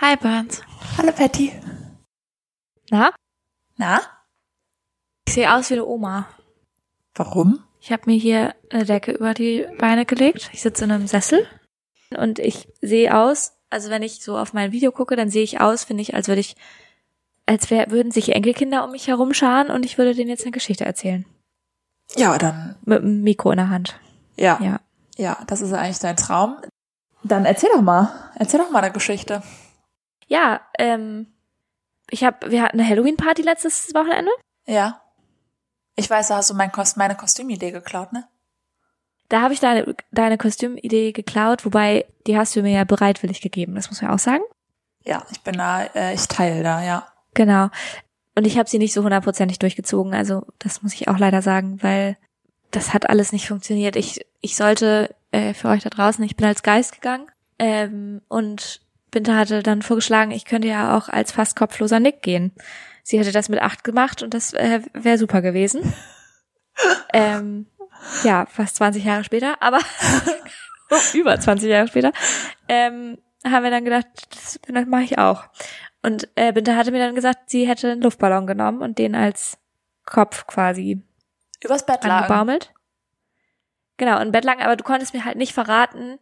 Hi, Burns. Hallo, Patty. Na? Na? Ich sehe aus wie eine Oma. Warum? Ich habe mir hier eine Decke über die Beine gelegt. Ich sitze in einem Sessel und ich sehe aus, also wenn ich so auf mein Video gucke, dann sehe ich aus, finde ich, als würde ich, als wär, würden sich Enkelkinder um mich herumscharen und ich würde denen jetzt eine Geschichte erzählen. Ja, dann. Mit einem Mikro in der Hand. Ja. Ja. Ja, das ist eigentlich dein Traum. Dann erzähl doch mal. Erzähl doch mal eine Geschichte. Ja, ähm, ich habe, wir hatten eine Halloween-Party letztes Wochenende. Ja. Ich weiß, da hast du mein Kost meine Kostümidee geklaut, ne? Da habe ich deine, deine Kostümidee geklaut, wobei die hast du mir ja bereitwillig gegeben, das muss man auch sagen. Ja, ich bin da, äh, ich teile da, ja. Genau. Und ich habe sie nicht so hundertprozentig durchgezogen, also das muss ich auch leider sagen, weil das hat alles nicht funktioniert. Ich, ich sollte äh, für euch da draußen, ich bin als Geist gegangen ähm, und Binta hatte dann vorgeschlagen, ich könnte ja auch als fast kopfloser Nick gehen. Sie hätte das mit acht gemacht und das äh, wäre super gewesen. ähm, ja, fast 20 Jahre später, aber über 20 Jahre später, ähm, haben wir dann gedacht, das, das mache ich auch. Und äh, Binta hatte mir dann gesagt, sie hätte einen Luftballon genommen und den als Kopf quasi Übers Bett angebaumelt. Genau, ein Bett lang, aber du konntest mir halt nicht verraten,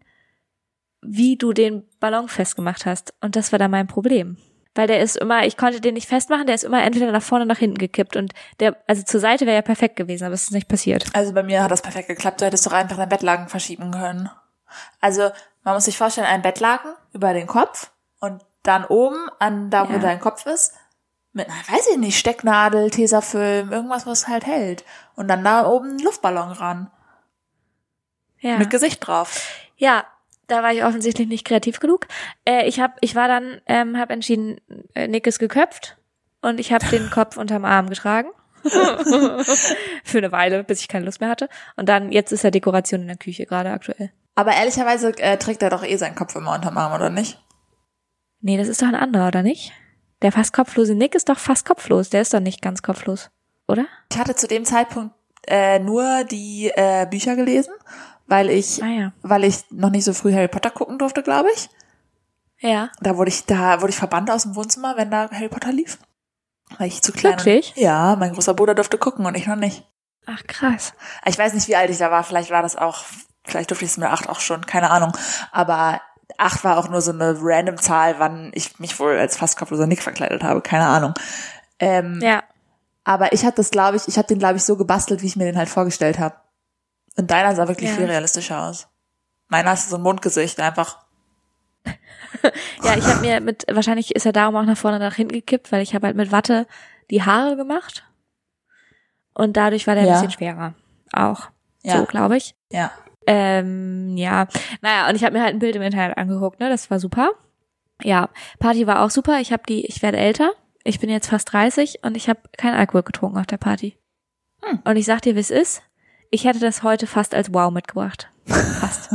wie du den Ballon festgemacht hast. Und das war dann mein Problem. Weil der ist immer, ich konnte den nicht festmachen, der ist immer entweder nach vorne oder nach hinten gekippt. Und der, also zur Seite wäre ja perfekt gewesen, aber es ist nicht passiert. Also bei mir hat das perfekt geklappt. Du hättest doch einfach dein Bettlaken verschieben können. Also man muss sich vorstellen, ein Bettlaken über den Kopf und dann oben an da, wo Ja. dein Kopf ist, mit, na, weiß ich nicht, Stecknadel, Tesafilm, irgendwas, was halt hält. Und dann da oben einen Luftballon ran. Ja. Mit Gesicht drauf. Ja, da war ich offensichtlich nicht kreativ genug. Äh, ich hab, ich war dann, ähm, habe entschieden, äh, Nick ist geköpft und ich habe den Kopf unterm Arm getragen. Für eine Weile, bis ich keine Lust mehr hatte. Und dann, jetzt ist er Dekoration in der Küche gerade aktuell. Aber ehrlicherweise äh, trägt er doch eh seinen Kopf immer unterm Arm, oder nicht? Nee, das ist doch ein anderer, oder nicht? Der fast kopflose Nick ist doch fast kopflos. Der ist doch nicht ganz kopflos, oder? Ich hatte zu dem Zeitpunkt äh, nur die äh, Bücher gelesen, weil ich, Ah ja. weil ich noch nicht so früh Harry Potter gucken durfte, glaube ich. Ja. Da wurde ich, da wurde ich verbannt aus dem Wohnzimmer, wenn da Harry Potter lief. Weil ich zu klein. Wirklich? Ja, mein großer Bruder durfte gucken und ich noch nicht. Ach krass. Ich weiß nicht, wie alt ich da war. Vielleicht war das auch, vielleicht durfte ich es mit acht auch schon, keine Ahnung. Aber acht war auch nur so eine random Zahl, wann ich mich wohl als fast kopfloser Nick verkleidet habe. Keine Ahnung. Ähm, Ja. Aber ich habe das, glaube ich, ich habe den, glaube ich, so gebastelt, wie ich mir den halt vorgestellt habe. Und deiner sah wirklich Ja. viel realistischer aus. Meiner ist so ein Mundgesicht, einfach. Ja, ich habe mir mit, wahrscheinlich ist er darum auch nach vorne und nach hinten gekippt, weil ich habe halt mit Watte die Haare gemacht. Und dadurch war der Ja. ein bisschen schwerer. Auch. Ja. So, glaube ich. Ja. Ähm, ja. Naja, und ich habe mir halt ein Bild im Internet angeguckt, ne? Das war super. Ja, Party war auch super. Ich habe die, ich werde älter. Ich bin jetzt fast 30 und ich habe keinen Alkohol getrunken auf der Party. Hm. Und ich sag dir, wie es ist. Ich hätte das heute fast als Wow mitgebracht. Fast.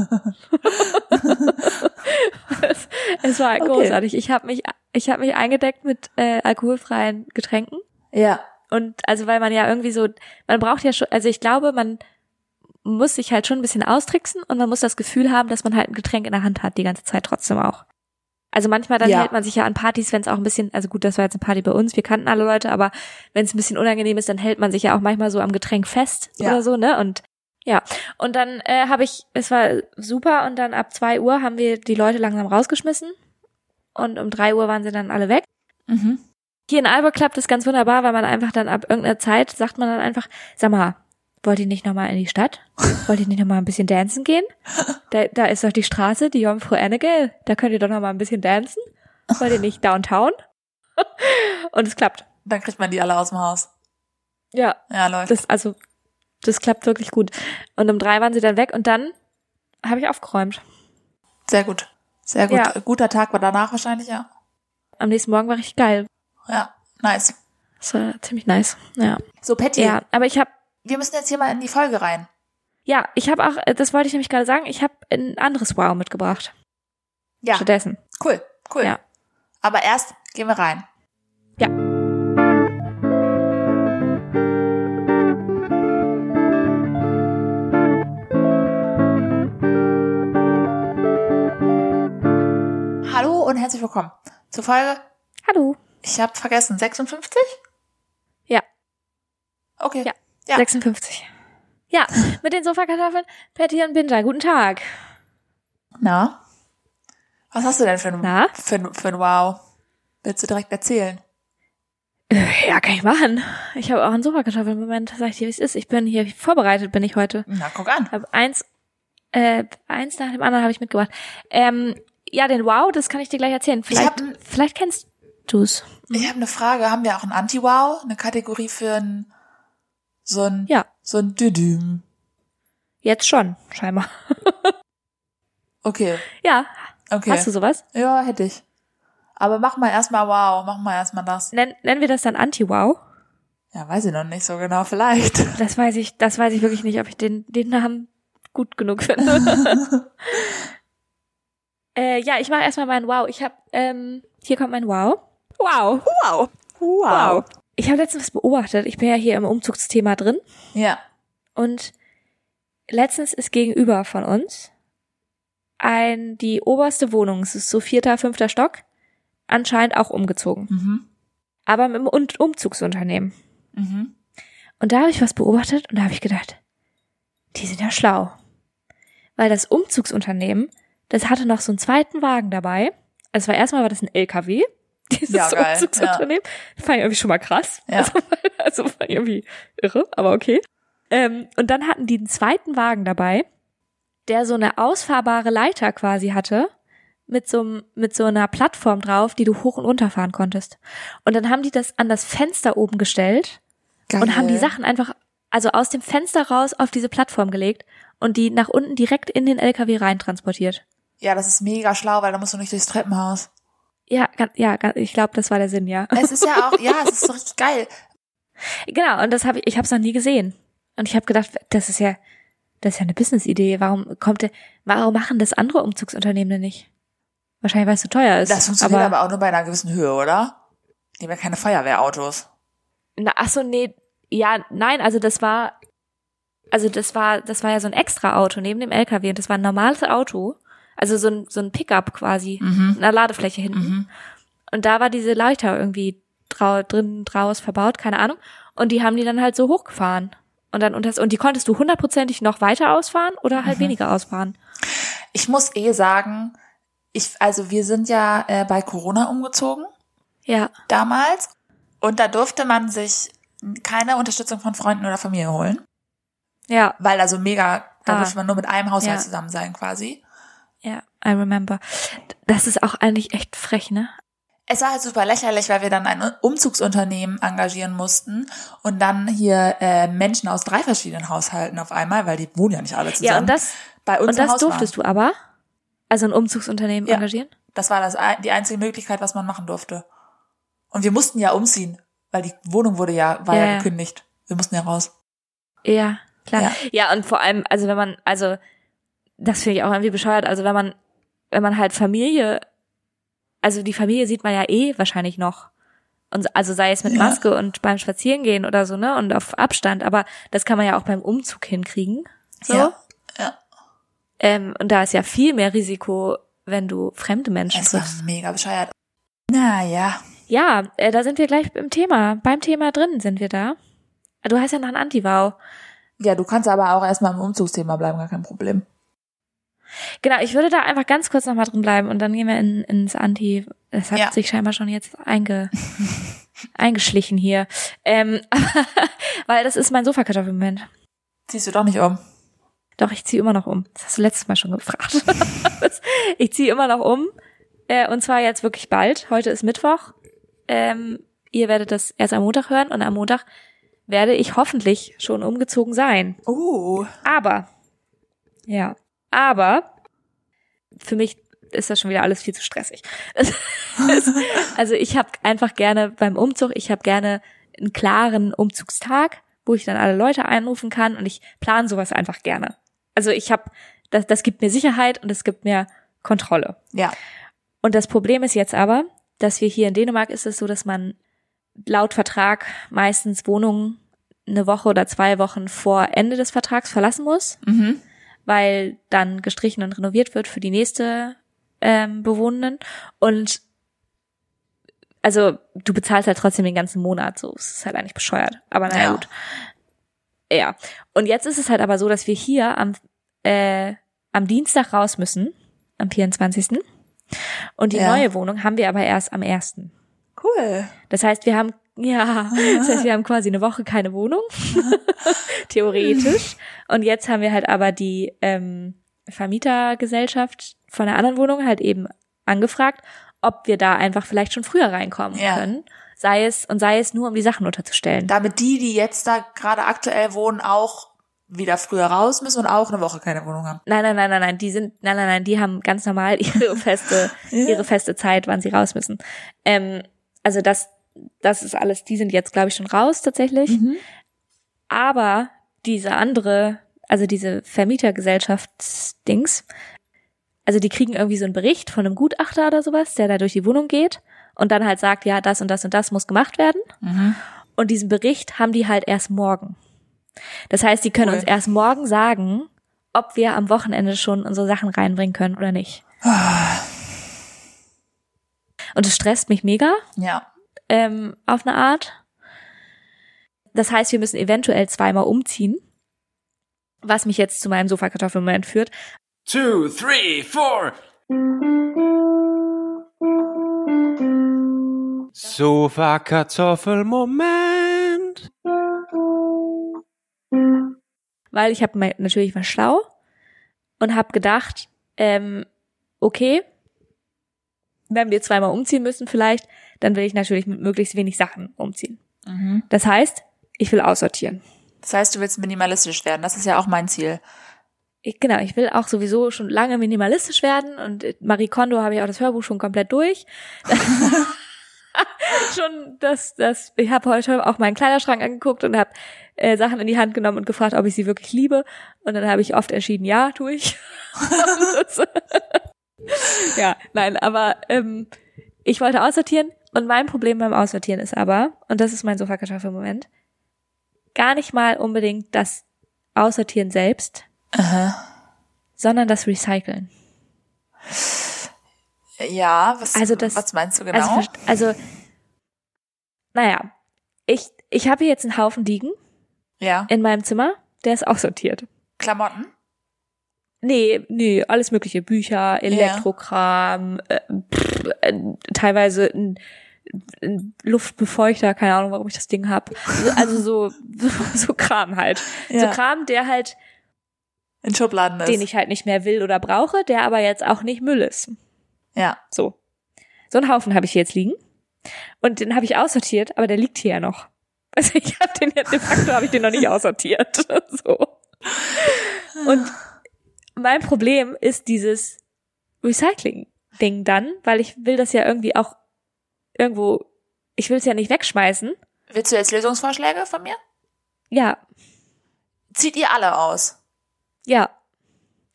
es, es war Okay. großartig. Ich habe mich, ich habe mich eingedeckt mit äh, alkoholfreien Getränken. Ja. Und also weil man ja irgendwie so, man braucht ja schon, also ich glaube, man muss sich halt schon ein bisschen austricksen und man muss das Gefühl haben, dass man halt ein Getränk in der Hand hat, die ganze Zeit trotzdem auch. Also manchmal dann Ja. hält man sich ja an Partys, wenn es auch ein bisschen, also gut, das war jetzt eine Party bei uns, wir kannten alle Leute, aber wenn es ein bisschen unangenehm ist, dann hält man sich ja auch manchmal so am Getränk fest Ja. oder so, ne? Und ja, und dann äh, habe ich, es war super und dann ab zwei Uhr haben wir die Leute langsam rausgeschmissen und um drei Uhr waren sie dann alle weg. Mhm. Hier in Alba klappt es ganz wunderbar, weil man einfach dann ab irgendeiner Zeit sagt man dann einfach, sag mal, wollt ihr nicht nochmal in die Stadt? Wollt ihr nicht nochmal ein bisschen dancen gehen? Da, da ist doch die Straße, die Jungfrau Annegel, da könnt ihr doch nochmal ein bisschen dancen. Wollt ihr nicht downtown? Und es klappt. Dann kriegt man die alle aus dem Haus. Ja, Ja, läuft. das, also, das klappt wirklich gut. Und um drei waren sie dann weg und dann habe ich aufgeräumt. Sehr gut. Sehr gut. Ja. Guter Tag war danach wahrscheinlich, ja. Am nächsten Morgen war richtig geil. Ja, nice. Das war ziemlich nice. Ja. So, Patty, Ja, aber ich habe wir müssen jetzt hier mal in die Folge rein. Ja, ich habe auch, äh, das wollte ich nämlich gerade sagen, ich habe ein anderes Wow mitgebracht. Ja, Stattdessen. cool, cool. Ja. Aber erst gehen wir rein. Ja. Hallo und herzlich willkommen zur Folge? Hallo. Ich habe vergessen, 56? Ja. Okay. Ja. Ja. 56. Ja, mit den Sofakartoffeln, Patty und Binja. Guten Tag. Na? Was hast du denn für ein, Na? für ein, für ein Wow? Willst du direkt erzählen? Äh, Ja, kann ich machen. Ich habe auch einen Sofakartoffeln-Moment. Sag ich dir, wie es ist. Ich bin hier vorbereitet, bin ich heute. Na, guck an. Hab eins, äh, eins nach dem anderen habe ich mitgebracht. Ähm, ja, den Wow, das kann ich dir gleich erzählen. Vielleicht, hab vielleicht kennst du's. Ich habe eine Frage. Haben wir auch ein Anti-Wow? Eine Kategorie für ein so ein Ja, so ein Düdüm. jetzt schon, scheinbar. Okay. Ja, Okay. hast du sowas? Ja, hätte ich. Aber mach mal erstmal Wow. Mach mal erstmal das. Nen, nennen wir das dann Anti-Wow? Ja, weiß ich noch nicht so genau. Vielleicht. Das weiß ich, das weiß ich wirklich nicht, ob ich den, den Namen gut genug finde. äh, ja, ich mache erstmal meinen Wow. Ich habe, ähm, hier kommt mein Wow. Wow. Wow. Wow. Ich habe letztens was beobachtet. Ich bin ja hier im Umzugsthema drin. Ja. Und letztens ist gegenüber von uns ein, die oberste Wohnung, es ist so vierter, fünfter Stock, anscheinend auch umgezogen. Mhm. Aber mit einem Um- Umzugsunternehmen. Mhm. Und da habe ich was beobachtet und da habe ich gedacht, die sind ja schlau. Weil das Umzugsunternehmen, das hatte noch so einen zweiten Wagen dabei. Also es war erstmal war das ein LKW, dieses Ja, Umzugsunternehmen. Das fand ich irgendwie schon mal krass. Ja. Also, also fand ich irgendwie irre, aber okay. Ähm, und dann hatten die einen zweiten Wagen dabei, der so eine ausfahrbare Leiter quasi hatte, mit so, mit so einer Plattform drauf, die du hoch und runter fahren konntest. Und dann haben die das an das Fenster oben gestellt Geil. und haben die Sachen einfach, also aus dem Fenster raus auf diese Plattform gelegt und die nach unten direkt in den LKW rein transportiert. Ja, das ist mega schlau, weil da musst du nicht durchs Treppenhaus. Ja, ja, ich glaube, das war der Sinn, ja. Es ist ja auch, ja, es ist so richtig geil. Genau, und das habe ich, ich habe es noch nie gesehen. Und ich habe gedacht, das ist ja, das ist ja eine Business-Idee. Warum kommt der, warum machen das andere Umzugsunternehmen denn nicht? Wahrscheinlich, weil es zu teuer ist. Das funktioniert aber, aber, auch nur bei einer gewissen Höhe, oder? Die haben ja keine Feuerwehrautos. Na, ach so, nee, ja, nein, also das war, also das war, das war ja so ein extra Auto neben dem LKW und das war ein normales Auto, also so ein, so ein Pickup quasi, mit einer Ladefläche hinten. Und da war diese Leiter irgendwie drau drin, draus verbaut, keine Ahnung. Und die haben die dann halt so hochgefahren. Und dann unter, und die konntest du hundertprozentig noch weiter ausfahren oder halt weniger ausfahren. Ich muss eh sagen, ich, also wir sind ja äh, bei Corona umgezogen Ja, damals und da durfte man sich keine Unterstützung von Freunden oder Familie holen, ja, weil also mega, da Ah. durfte man nur mit einem Haushalt Ja. zusammen sein quasi. Ja, I remember. Das ist auch eigentlich echt frech, ne? Es war halt super lächerlich, weil wir dann ein Umzugsunternehmen engagieren mussten und dann hier äh, Menschen aus drei verschiedenen Haushalten auf einmal, weil die wohnen ja nicht alle zusammen. Ja, und das, bei uns und das Haus durftest du aber? Also ein Umzugsunternehmen Ja. engagieren? Das war das, die einzige Möglichkeit, was man machen durfte. Und wir mussten ja umziehen, weil die Wohnung wurde ja, war Ja, ja, ja. gekündigt. Wir mussten ja raus. Ja, klar. Ja. Ja. und vor allem, also wenn man, also das finde ich auch irgendwie bescheuert, also wenn man, wenn man halt Familie, also die Familie sieht man ja eh wahrscheinlich noch. Und also sei es mit Ja. Maske und beim Spazierengehen oder so, ne? Und auf Abstand, aber das kann man ja auch beim Umzug hinkriegen. So. Ja. Ja. Ähm, und da ist ja viel mehr Risiko, wenn du fremde Menschen Es war triffst. mega bescheuert. Naja. Ja, äh, da sind wir gleich im Thema. Beim Thema drin sind wir da. Du hast ja noch ein Anti-Wow. Ja, du kannst aber auch erstmal im Umzugsthema bleiben, gar kein Problem. Genau, ich würde da einfach ganz kurz nochmal drin bleiben und dann gehen wir in, ins Anti. Es hat Ja. sich scheinbar schon jetzt einge, eingeschlichen hier. Ähm, weil das ist mein Sofakartoffelmoment. Ziehst du doch nicht um. Doch, ich ziehe immer noch um. Das hast du letztes Mal schon gefragt. Ich ziehe immer noch um. Äh, und zwar jetzt wirklich bald. Heute ist Mittwoch. Ähm, ihr werdet das erst am Montag hören und am Montag werde ich hoffentlich schon umgezogen sein. Uh. Aber, ja, aber für mich ist das schon wieder alles viel zu stressig. Also ich habe einfach gerne beim Umzug, ich habe gerne einen klaren Umzugstag, wo ich dann alle Leute einrufen kann und ich plane sowas einfach gerne. Also ich habe, das, das gibt mir Sicherheit und es gibt mir Kontrolle. Ja. Und das Problem ist jetzt aber, dass wir hier in Dänemark ist es so, dass man laut Vertrag meistens Wohnungen eine Woche oder zwei Wochen vor Ende des Vertrags verlassen muss, Mhm. Weil dann gestrichen und renoviert wird für die nächste ähm, Bewohnenden. Und also du bezahlst halt trotzdem den ganzen Monat, so es ist halt eigentlich bescheuert. Aber naja Ja. gut. Ja. Und jetzt ist es halt aber so, dass wir hier am, äh, am Dienstag raus müssen, am 24. Und die Ja. neue Wohnung haben wir aber erst am 1. Cool. Das heißt, wir haben, ja, das heißt, wir haben quasi eine Woche keine Wohnung. Theoretisch. Und jetzt haben wir halt aber die ähm, Vermietergesellschaft von der anderen Wohnung halt eben angefragt, ob wir da einfach vielleicht schon früher reinkommen Ja. können. Sei es, und sei es nur, um die Sachen unterzustellen. Damit die, die jetzt da gerade aktuell wohnen, auch wieder früher raus müssen und auch eine Woche keine Wohnung haben. Nein, nein, nein, nein, nein, die sind, nein, nein, nein, die haben ganz normal ihre feste, Ja. ihre feste Zeit, wann sie raus müssen. Ähm, also das, das ist alles, die sind jetzt, glaube ich, schon raus tatsächlich. Aber diese andere, also diese Vermietergesellschaftsdings, also die kriegen irgendwie so einen Bericht von einem Gutachter oder sowas, der da durch die Wohnung geht und dann halt sagt, ja, das und das und das muss gemacht werden. Mhm. Und diesen Bericht haben die halt erst morgen. Das heißt, die können Cool. uns erst morgen sagen, ob wir am Wochenende schon unsere Sachen reinbringen können oder nicht. Und es stresst mich mega Ja. Ähm, auf eine Art. Das heißt, wir müssen eventuell zweimal umziehen. Was mich jetzt zu meinem Sofakartoffelmoment führt. two, three, four. Sofa-Kartoffel-Moment. weil ich habe natürlich war schlau und habe gedacht, ähm, okay, wenn wir zweimal umziehen müssen vielleicht, dann will ich natürlich mit möglichst wenig Sachen umziehen. Mhm. Das heißt, ich will aussortieren. Das heißt, du willst minimalistisch werden. Das ist ja auch mein Ziel. Ich, genau, ich will auch sowieso schon lange minimalistisch werden und Marie Kondo habe ich auch das Hörbuch schon komplett durch. schon das, das, ich habe heute auch meinen Kleiderschrank angeguckt und habe äh, Sachen in die Hand genommen und gefragt, ob ich sie wirklich liebe. Und dann habe ich oft entschieden, ja, tue ich. ja, nein, aber ähm, ich wollte aussortieren und mein Problem beim Aussortieren ist aber, und das ist mein Sofakartoffel-Moment, gar nicht mal unbedingt das Aussortieren selbst, sondern das Recyceln. Ja, was, Also das- was meinst du genau? Also, also naja, ich, ich habe hier jetzt einen Haufen liegen ja. in meinem Zimmer, der ist aussortiert. Klamotten? Nee, nee, alles mögliche. Bücher, Elektrokram, äh, pff, äh, teilweise ein, ein Luftbefeuchter, keine Ahnung, warum ich das Ding hab. Also so, so, so Kram halt. So Ja. Kram, der halt, In Schubladen ist. den ich halt nicht mehr will oder brauche, der aber jetzt auch nicht Müll ist. ja. So. So einen Haufen habe ich hier jetzt liegen. Und den habe ich aussortiert, aber der liegt hier ja noch. Also ich habe den jetzt, de facto habe ich den noch nicht aussortiert. So. Und mein Problem ist dieses Recycling-Ding dann, weil ich will das ja irgendwie auch irgendwo, ich will es ja nicht wegschmeißen. Willst du jetzt Lösungsvorschläge von mir? Ja, Zieht ihr alle aus? ja.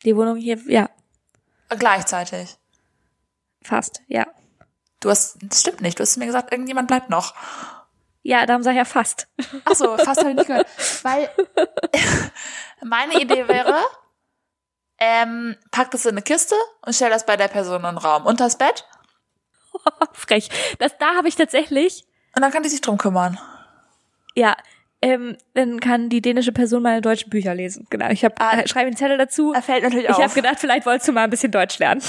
Die Wohnung hier, ja, Gleichzeitig. fast, ja. Du hast, das stimmt nicht. Du hast mir gesagt, irgendjemand bleibt noch. Ja, darum sag ich ja fast. Ach so, fast habe ich nicht gehört. Weil meine Idee wäre, ähm, pack das in eine Kiste und stell das bei der Person in den Raum. Unters Bett. Frech. Das, da habe ich tatsächlich Und dann kann die sich drum kümmern. Ja, ähm, dann kann die dänische Person meine deutschen Bücher lesen. Genau, ich habe Ah. äh, schreibe einen Zettel dazu. Er fällt natürlich Ich auf. habe gedacht, vielleicht wolltest du mal ein bisschen Deutsch lernen.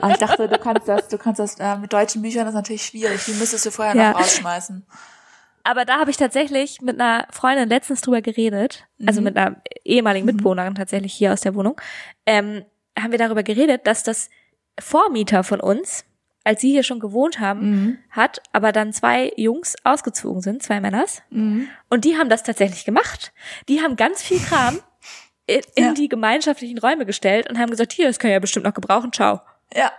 Aber ich dachte, du kannst das, du kannst das äh, mit deutschen Büchern das ist natürlich schwierig. Die müsstest du vorher Ja. noch rausschmeißen. Aber da habe ich tatsächlich mit einer Freundin letztens drüber geredet, also mit einer ehemaligen Mitbewohnerin tatsächlich hier aus der Wohnung, ähm, haben wir darüber geredet, dass das Vormieter von uns, als sie hier schon gewohnt haben, hat, aber dann zwei Jungs ausgezogen sind, zwei Männers, und die haben das tatsächlich gemacht. Die haben ganz viel Kram in, in Ja. die gemeinschaftlichen Räume gestellt und haben gesagt, hier, das können wir ja bestimmt noch gebrauchen, ciao. Ja,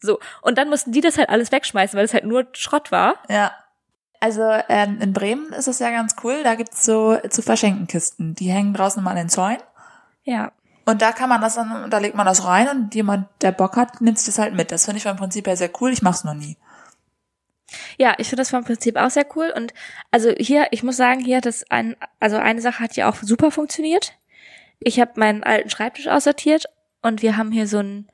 So. Und dann mussten die das halt alles wegschmeißen, weil es halt nur Schrott war. ja. Also ähm, in Bremen ist es ja ganz cool. Da gibt's so zu verschenken Kisten. Die hängen draußen immer an den Zäunen. Ja. Und da kann man das dann, da legt man das rein und jemand, der Bock hat, nimmt sich das halt mit. Das finde ich vom Prinzip her sehr cool. Ich mach's noch nie. Ja, ich finde das vom Prinzip auch sehr cool. Und also hier, ich muss sagen, hier hat es ein, also eine Sache hat hier auch super funktioniert. Ich habe meinen alten Schreibtisch aussortiert und wir haben hier so ein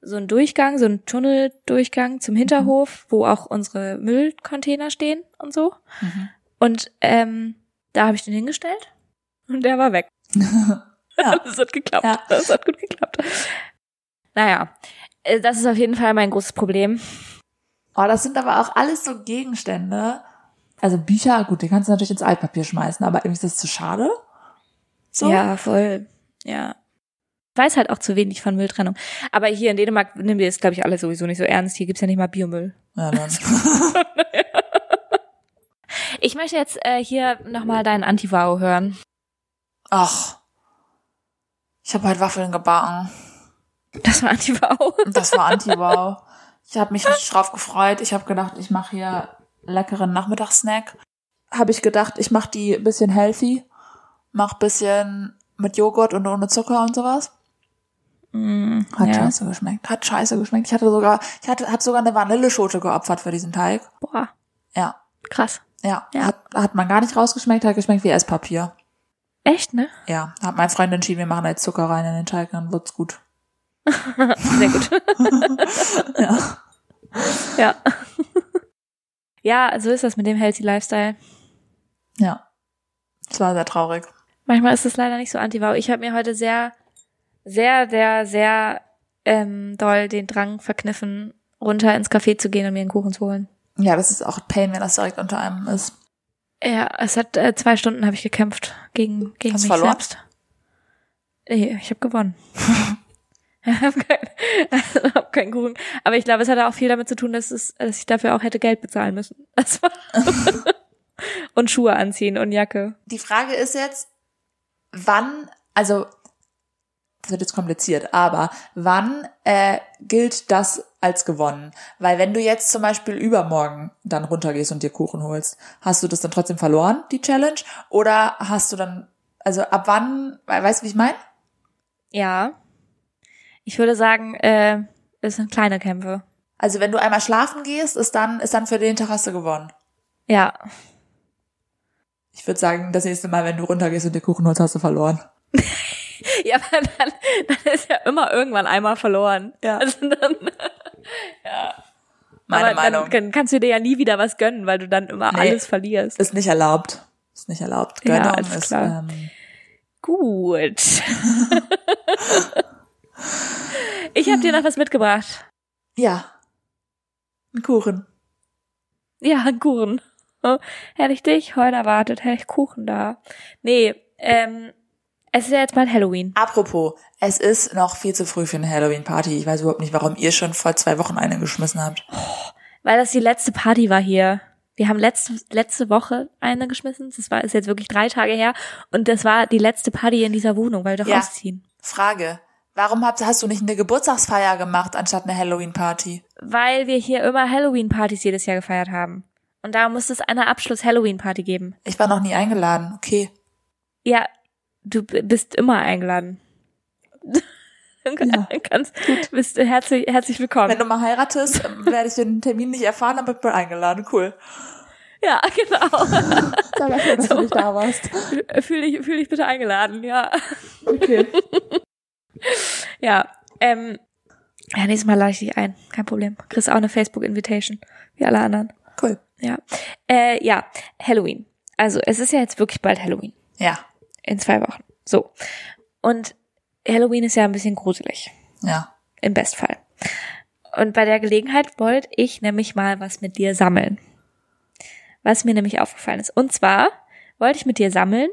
so einen Durchgang, so einen Tunneldurchgang zum Hinterhof, wo auch unsere Müllcontainer stehen und so. Mhm. Und ähm, da habe ich den hingestellt und der war weg. Ja. Das hat geklappt. Ja. Das hat gut geklappt. Naja, äh, das ist auf jeden Fall mein großes Problem. Oh, das sind aber auch alles so Gegenstände. Also Bücher, gut, die kannst du natürlich ins Altpapier schmeißen, aber irgendwie ist das zu schade. So? Ja, voll. Ja. Ich weiß halt auch zu wenig von Mülltrennung. Aber hier in Dänemark nehmen wir das, glaube ich, alle sowieso nicht so ernst. Hier gibt's ja nicht mal Biomüll. Ja, dann. Ich möchte jetzt äh, hier nochmal deinen Anti-Wow hören. Ach. Ich habe halt Waffeln gebacken. Das war Anti-Wow. Das war Anti-Wow. Ich habe mich richtig drauf gefreut. Ich habe gedacht, ich mache hier leckeren Nachmittagssnack. Habe ich gedacht, ich mache die ein bisschen healthy. Mach bisschen mit Joghurt und ohne Zucker und sowas. Mm, Hat ja. scheiße geschmeckt. Hat scheiße geschmeckt. Ich hatte sogar, ich hatte, habe sogar eine Vanilleschote geopfert für diesen Teig. Boah, Ja, krass. ja. Ja. Hat, hat man gar nicht rausgeschmeckt, hat geschmeckt wie Esspapier. Echt, ne? Ja, hat mein Freund entschieden, wir machen jetzt Zucker rein in den Teig, dann wird's gut. Sehr gut. Ja. ja. ja, so ist das mit dem Healthy Lifestyle. Ja. Es war sehr traurig. Manchmal ist es leider nicht so anti-wow. Ich habe mir heute sehr, sehr, sehr, sehr ähm, doll den Drang verkniffen, runter ins Café zu gehen und mir einen Kuchen zu holen. Ja, das ist auch Pain, wenn das direkt unter einem ist. Ja, es hat äh, zwei Stunden habe ich gekämpft gegen gegen Hast mich verloren? selbst. Nee, ich habe gewonnen. ich habe kein, also, hab keinen Kuchen. Aber ich glaube, es hatte auch viel damit zu tun, dass es, dass ich dafür auch hätte Geld bezahlen müssen. Das war und Schuhe anziehen und Jacke. Die Frage ist jetzt, wann, also, das wird jetzt kompliziert, aber wann äh, gilt das als gewonnen? Weil wenn du jetzt zum Beispiel übermorgen dann runtergehst und dir Kuchen holst, hast du das dann trotzdem verloren, die Challenge? Oder hast du dann, also ab wann, we- weißt du, wie ich meine? Ja. Ich würde sagen, äh, es sind kleine Kämpfe. Also wenn du einmal schlafen gehst, ist dann, ist dann für den du gewonnen. Ja. Ich würde sagen, das nächste Mal, wenn du runtergehst und dir Kuchen holst, hast du verloren. Ja, aber dann, dann ist ja immer irgendwann einmal verloren. Ja. Also dann, Meine aber Meinung. Dann kann- kannst du dir ja nie wieder was gönnen, weil du dann immer Nee. alles verlierst. ist nicht erlaubt. Ist nicht erlaubt. Ja, Gönnung alles ist, klar. ähm, Gut. ich habe dir noch was mitgebracht. ja. Ein Kuchen. Ja, einen Kuchen. Oh, hätte ich dich heute erwartet, hätte ich Kuchen da. Nee, ähm, es ist ja jetzt bald Halloween. Apropos, es ist noch viel zu früh für eine Halloween-Party. Ich weiß überhaupt nicht, warum ihr schon vor zwei Wochen eine geschmissen habt. Weil das die letzte Party war hier. Wir haben letzte, letzte Woche eine geschmissen. Das war, ist jetzt wirklich drei Tage her. Und das war die letzte Party in dieser Wohnung, weil wir doch Ja. ausziehen. Frage. Warum habt, hast du nicht eine Geburtstagsfeier gemacht, anstatt eine Halloween-Party? Weil wir hier immer Halloween-Partys jedes Jahr gefeiert haben. Und da muss es eine Abschluss-Halloween-Party geben. Ich war noch nie eingeladen. Okay. Ja, du bist immer eingeladen. Ja. Kannst, bist herzlich, herzlich willkommen. Wenn du mal heiratest, werde ich den Termin nicht erfahren, aber ich bin eingeladen. Cool. ja, genau. Da war schön, dass du nicht da warst. fühl dich, fühl dich bitte eingeladen, ja. Okay. Ja, ähm, ja, nächstes Mal lade ich dich ein. Kein Problem. Kriegst auch eine Facebook-Invitation. Wie alle anderen. Cool. Ja. Äh, ja, Halloween. Also, es ist ja jetzt wirklich bald Halloween. Ja. In zwei Wochen. So. Und Halloween ist ja ein bisschen gruselig. Ja. Im Bestfall. Und bei der Gelegenheit wollte ich nämlich mal was mit dir sammeln. Was mir nämlich aufgefallen ist. Und zwar wollte ich mit dir sammeln,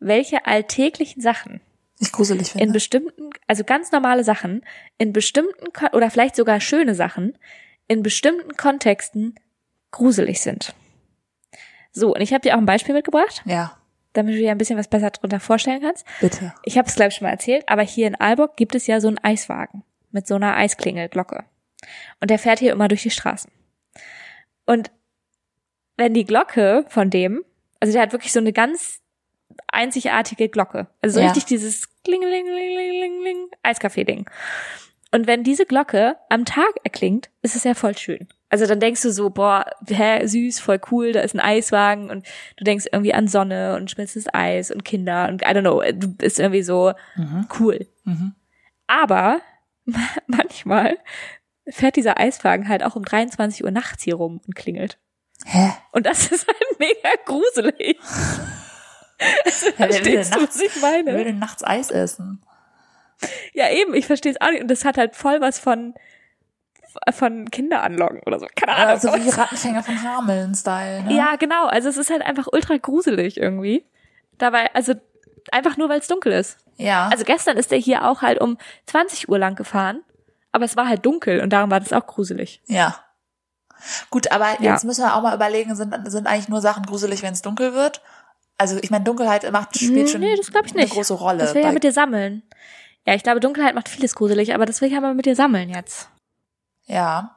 welche alltäglichen Sachen Ich gruselig in finde. bestimmten, also ganz normale Sachen, in bestimmten oder vielleicht sogar schöne Sachen, in bestimmten Kontexten gruselig sind. So, und ich habe dir auch ein Beispiel mitgebracht, Ja. Damit du dir ein bisschen was besser darunter vorstellen kannst. Bitte. Ich habe es, glaube ich, schon mal erzählt, aber hier in Aalborg gibt es ja so einen Eiswagen mit so einer Eisklingelglocke. Und der fährt hier immer durch die Straßen. Und wenn die Glocke von dem, also der hat wirklich so eine ganz einzigartige Glocke. Also so Ja. richtig dieses Klingelingelingeling Eiskaffee-Ding. Und wenn diese Glocke am Tag erklingt, ist es ja voll schön. Also dann denkst du so, boah, hä, süß, voll cool, da ist ein Eiswagen und du denkst irgendwie an Sonne und schmilzendes Eis und Kinder und I don't know, du bist irgendwie so Mhm. cool. Mhm. Aber manchmal fährt dieser Eiswagen halt auch um 23 Uhr nachts hier rum und klingelt. Hä? Und das ist halt mega gruselig. Also, wer will verstehst du, nachts, was ich wer will meine? denn nachts Eis essen? Ja, eben, ich verstehe es auch nicht. Und das hat halt voll was von, von Kinderanlocken oder so. Keine Ahnung. Also wie Rattenfänger von Hameln-Style, ne? Ja, genau. Also es ist halt einfach ultra gruselig irgendwie. Dabei, also einfach nur, weil es dunkel ist. Ja. Also gestern ist der hier auch halt um 20 Uhr lang gefahren, aber es war halt dunkel und darum war das auch gruselig. ja. Gut, aber Ja. jetzt müssen wir auch mal überlegen, sind, sind eigentlich nur Sachen gruselig, wenn es dunkel wird? Also ich meine, Dunkelheit macht, spielt schon nee, das ich nicht. eine große Rolle. Das will ja mit dir sammeln. Ja, ich glaube, Dunkelheit macht vieles gruselig, aber das will ich aber mit dir sammeln jetzt. Ja.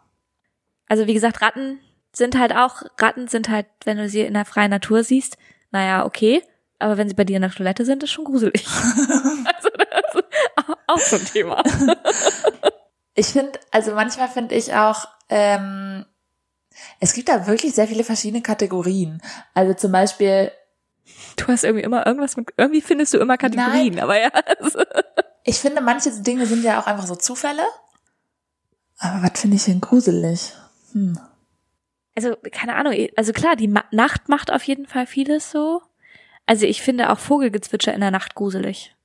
Also wie gesagt, Ratten sind halt auch, Ratten sind halt, wenn du sie in der freien Natur siehst, naja, okay. Aber wenn sie bei dir in der Toilette sind, ist schon gruselig. also das ist auch- so ein Thema. Ich finde, also manchmal finde ich auch, ähm, es gibt da wirklich sehr viele verschiedene Kategorien. Also zum Beispiel, Du hast irgendwie immer irgendwas mit, irgendwie findest du immer Kategorien, aber ja. Also, ich finde, manche Dinge sind ja auch einfach so Zufälle. Aber was finde ich denn gruselig? Hm. also, keine Ahnung, also klar, die Ma Nacht macht auf jeden Fall vieles so. Also ich finde auch Vogelgezwitscher in der Nacht gruselig,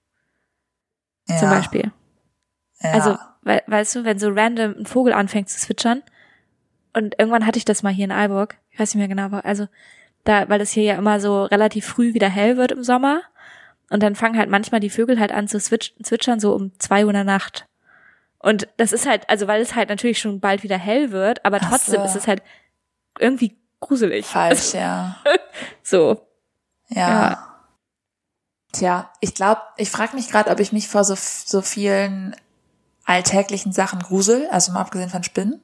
Ja, zum Beispiel. Ja. Also, we weißt du, wenn so random ein Vogel anfängt zu zwitschern und irgendwann hatte ich das mal hier in Aalborg, ich weiß nicht mehr genau, wo- also da, weil es hier ja immer so relativ früh wieder hell wird im Sommer und dann fangen halt manchmal die Vögel halt an zu zwitsch zwitschern so um zwei Uhr in der Nacht. Und das ist halt, also weil es halt natürlich schon bald wieder hell wird, aber trotzdem so. ist es halt irgendwie gruselig. falsch, ja. So. Ja. Ja. Tja, ich glaube, ich frage mich gerade, ob ich mich vor so, so vielen alltäglichen Sachen grusel, also mal abgesehen von Spinnen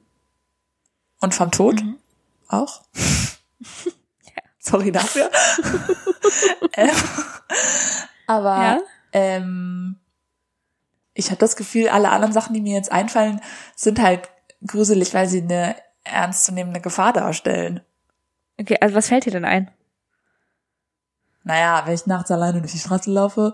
und vom Tod Mhm. auch. Sorry dafür. ähm, aber Ja. ähm, ich habe das Gefühl, alle anderen Sachen, die mir jetzt einfallen, sind halt gruselig, weil sie eine ernstzunehmende Gefahr darstellen. Okay, also was fällt dir denn ein? Naja, wenn ich nachts alleine durch die Straße laufe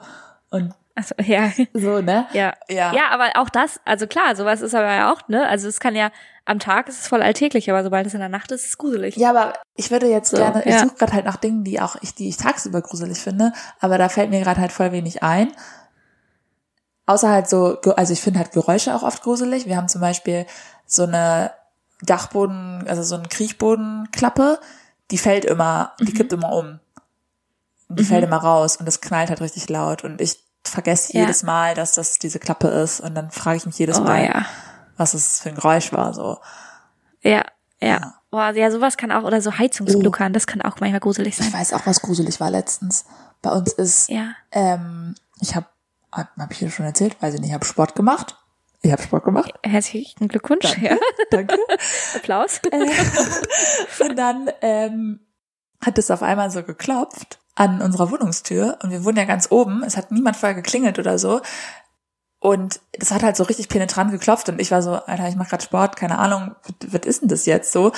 und Also, ja. so, ne? Ja. Ja. Ja, aber auch das, also klar, sowas ist aber ja auch, ne? Also es kann ja, am Tag ist es voll alltäglich, aber sobald es in der Nacht ist, ist es gruselig. Ja, aber ich würde jetzt So, gerne, ich ja. suche gerade halt nach Dingen, die auch ich, die ich tagsüber gruselig finde, aber da fällt mir gerade halt voll wenig ein. Außer halt so, also ich finde halt Geräusche auch oft gruselig. Wir haben zum Beispiel so eine Dachboden, also so eine Kriechbodenklappe, die fällt immer, Mhm. die kippt immer um. Und Die fällt immer raus und es knallt halt richtig laut und ich vergesse Ja. jedes Mal, dass das diese Klappe ist und dann frage ich mich jedes Oh Mal, ja. was es für ein Geräusch war, so. Ja, ja. Ja. Boah, ja, sowas kann auch, oder so Heizungsgluckern, das kann auch manchmal gruselig Ich sein. weiß auch, was gruselig war letztens. Bei uns ist Ja. Ähm, ich habe, hab, hab ich dir schon erzählt, weiß ich nicht, ich habe Sport gemacht. Ich habe Sport gemacht. Herzlichen Glückwunsch. Ja. Danke. Applaus. und dann ähm, hat es auf einmal so geklopft an unserer Wohnungstür und wir wohnen ja ganz oben. Es hat niemand vorher geklingelt oder so. Und das hat halt so richtig penetrant geklopft und ich war so, Alter, ich mache gerade Sport, keine Ahnung, was, was ist denn das jetzt so?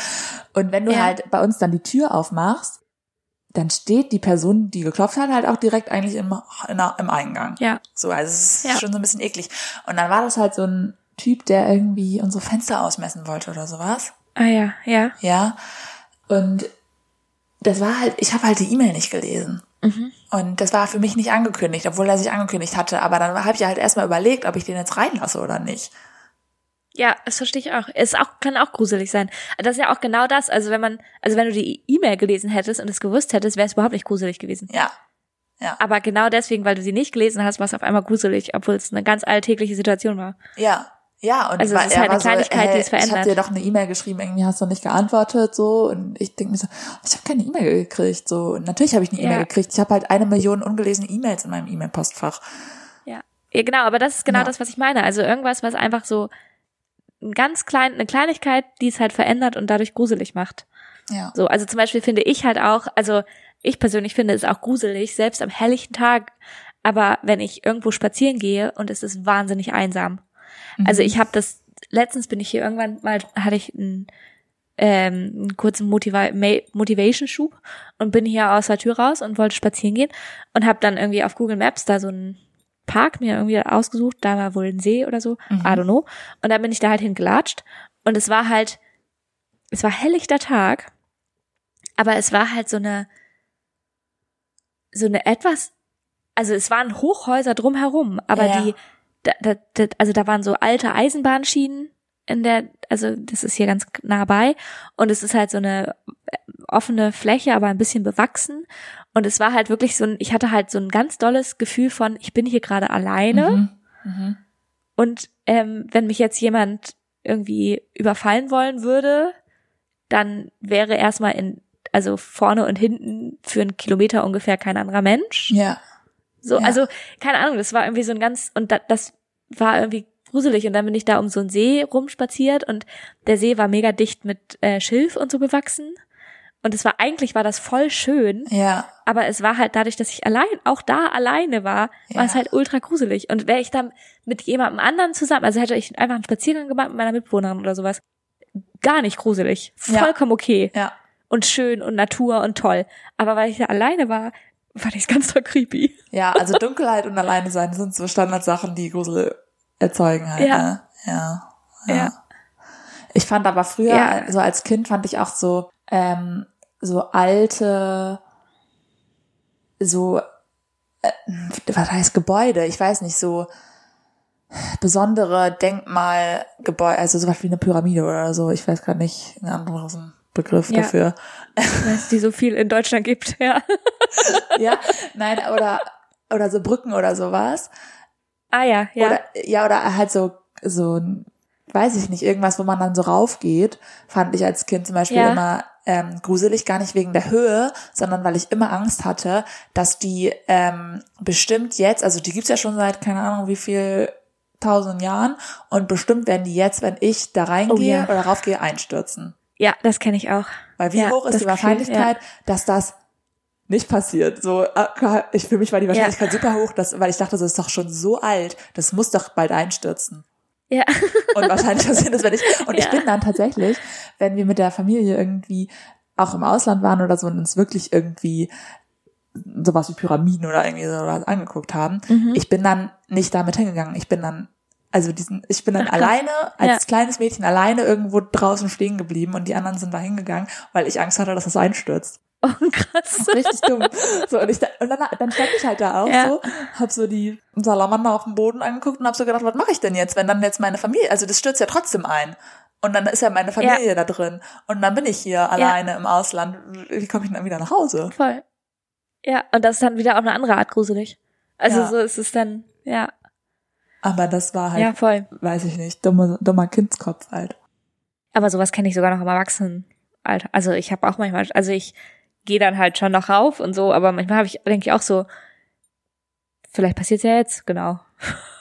Und wenn du Ja. halt bei uns dann die Tür aufmachst, dann steht die Person, die geklopft hat, halt auch direkt eigentlich im, in im Eingang. Ja. So, also es ist Ja. schon so ein bisschen eklig. Und dann war das halt so ein Typ, der irgendwie unsere Fenster ausmessen wollte oder sowas. Ah ja, ja. Ja. Und das war halt, ich habe halt die E-Mail nicht gelesen. Mhm. Und das war für mich nicht angekündigt, obwohl er sich angekündigt hatte. Aber dann habe ich halt erstmal überlegt, ob ich den jetzt reinlasse oder nicht. Ja, das verstehe ich auch. Es auch, kann auch gruselig sein. Das ist ja auch genau das. Also wenn man, also wenn du die E-Mail gelesen hättest und es gewusst hättest, wäre es überhaupt nicht gruselig gewesen. Ja. Aber genau deswegen, weil du sie nicht gelesen hast, war es auf einmal gruselig, obwohl es eine ganz alltägliche Situation war. Ja. Ja, und Also es ist halt eine Kleinigkeit, so, die es hey, Ich verändert. habe dir doch eine E-Mail geschrieben, irgendwie hast du nicht geantwortet, so. Und ich denke mir so, ich habe keine E-Mail gekriegt, so. Und natürlich habe ich eine Ja. E-Mail gekriegt. Ich habe halt eine Million ungelesene E-Mails in meinem E-Mail-Postfach. Ja. ja, genau, aber das ist genau Ja. das, was ich meine. Also irgendwas, was einfach so ein ganz klein, eine Kleinigkeit, die es halt verändert und dadurch gruselig macht. Ja. So, also zum Beispiel finde ich halt auch, also ich persönlich finde es auch gruselig, selbst am helllichten Tag, aber wenn ich irgendwo spazieren gehe und es ist wahnsinnig einsam. Also ich habe das, letztens bin ich hier irgendwann mal, hatte ich einen, ähm, einen kurzen Motiva Motivation-Schub und bin hier aus der Tür raus und wollte spazieren gehen und habe dann irgendwie auf Google Maps da so einen Park mir irgendwie ausgesucht, da war wohl ein See oder so, Mhm. I don't know. Und dann bin ich da halt hingelatscht und es war halt, es war helllichter Tag, aber es war halt so eine, so eine etwas, also es waren Hochhäuser drumherum, aber Ja. die, da, da, da, also da waren so alte Eisenbahnschienen in der, also das ist hier ganz nah bei und es ist halt so eine äh, offene Fläche, aber ein bisschen bewachsen und es war halt wirklich so ein, ich hatte halt so ein ganz dolles Gefühl von, ich bin hier gerade alleine Mhm. Mhm. und ähm, wenn mich jetzt jemand irgendwie überfallen wollen würde, dann wäre erstmal in, also vorne und hinten für einen Kilometer ungefähr kein anderer Mensch. Ja. So, Ja. also keine Ahnung, das war irgendwie so ein ganz und da, das war irgendwie gruselig und dann bin ich da um so einen See rumspaziert und der See war mega dicht mit äh, Schilf und so bewachsen und es war eigentlich war das voll schön, Ja. aber es war halt dadurch, dass ich allein auch da alleine war, war Ja. es halt ultra gruselig und wäre ich dann mit jemandem anderen zusammen, also hätte ich einfach einen Spaziergang gemacht mit meiner Mitbewohnerin oder sowas, gar nicht gruselig, Ja. vollkommen okay Ja. und schön und Natur und toll, aber weil ich da alleine war, fand ich es ganz toll creepy. Ja, also Dunkelheit und alleine sein sind so Standardsachen, die Grusel erzeugen halt. Ja. Ne? Ja. ja. Ja. Ich fand aber früher, Ja. so als Kind fand ich auch so, ähm, so alte, so, äh, was heißt Gebäude? Ich weiß nicht, so besondere Denkmalgebäude, also sowas wie eine Pyramide oder so. Ich weiß gar nicht einen anderen Begriff Ja. dafür. Weil es die so viel in Deutschland gibt, ja. ja, nein, oder, oder so Brücken oder sowas. Ah ja, ja. Oder, ja, oder halt so, so, ein- weiß ich nicht, irgendwas, wo man dann so raufgeht, fand ich als Kind zum Beispiel Ja. immer ähm, gruselig, gar nicht wegen der Höhe, sondern weil ich immer Angst hatte, dass die ähm, bestimmt jetzt, also die gibt's ja schon seit keine Ahnung wie viel tausend Jahren und bestimmt werden die jetzt, wenn ich da reingehe Oh ja. oder raufgehe, einstürzen. ja, das kenne ich auch. Weil wie Ja, hoch ist die Gefühl, Wahrscheinlichkeit, dass das nicht passiert? So, äh, ich für mich war die Wahrscheinlichkeit super hoch, dass, weil ich dachte, das ist doch schon so alt, das muss doch bald einstürzen. Ja. Und wahrscheinlich passiert das, wenn ich, und ich Ja. bin dann tatsächlich, wenn wir mit der Familie irgendwie auch im Ausland waren oder so und uns wirklich irgendwie sowas wie Pyramiden oder irgendwie sowas angeguckt haben, Mhm. ich bin dann nicht damit hingegangen. Ich bin dann, also diesen, ich bin dann Ach, alleine, als Ja. kleines Mädchen alleine irgendwo draußen stehen geblieben und die anderen sind da hingegangen, weil ich Angst hatte, dass das einstürzt. Oh, krass. Richtig dumm. So, und ich, da, und dann, dann stand ich halt da auch Ja. so, hab so die Salamander auf dem Boden angeguckt und hab so gedacht, was mache ich denn jetzt, wenn dann jetzt meine Familie, also das stürzt ja trotzdem ein. Und dann ist ja meine Familie da drin. Und dann bin ich hier alleine im Ausland. Wie komme ich denn dann wieder nach Hause? Voll. Ja, und das ist dann wieder auch eine andere Art gruselig. Also Ja. so ist es dann, ja, Aber das war halt, ja, voll. weiß ich nicht, dummer, dummer Kindskopf halt. Aber sowas kenne ich sogar noch im Erwachsenenalter. Also ich habe auch manchmal, also ich gehe dann halt schon noch rauf und so, aber manchmal habe ich, denke ich auch so, vielleicht passiert's ja jetzt, genau.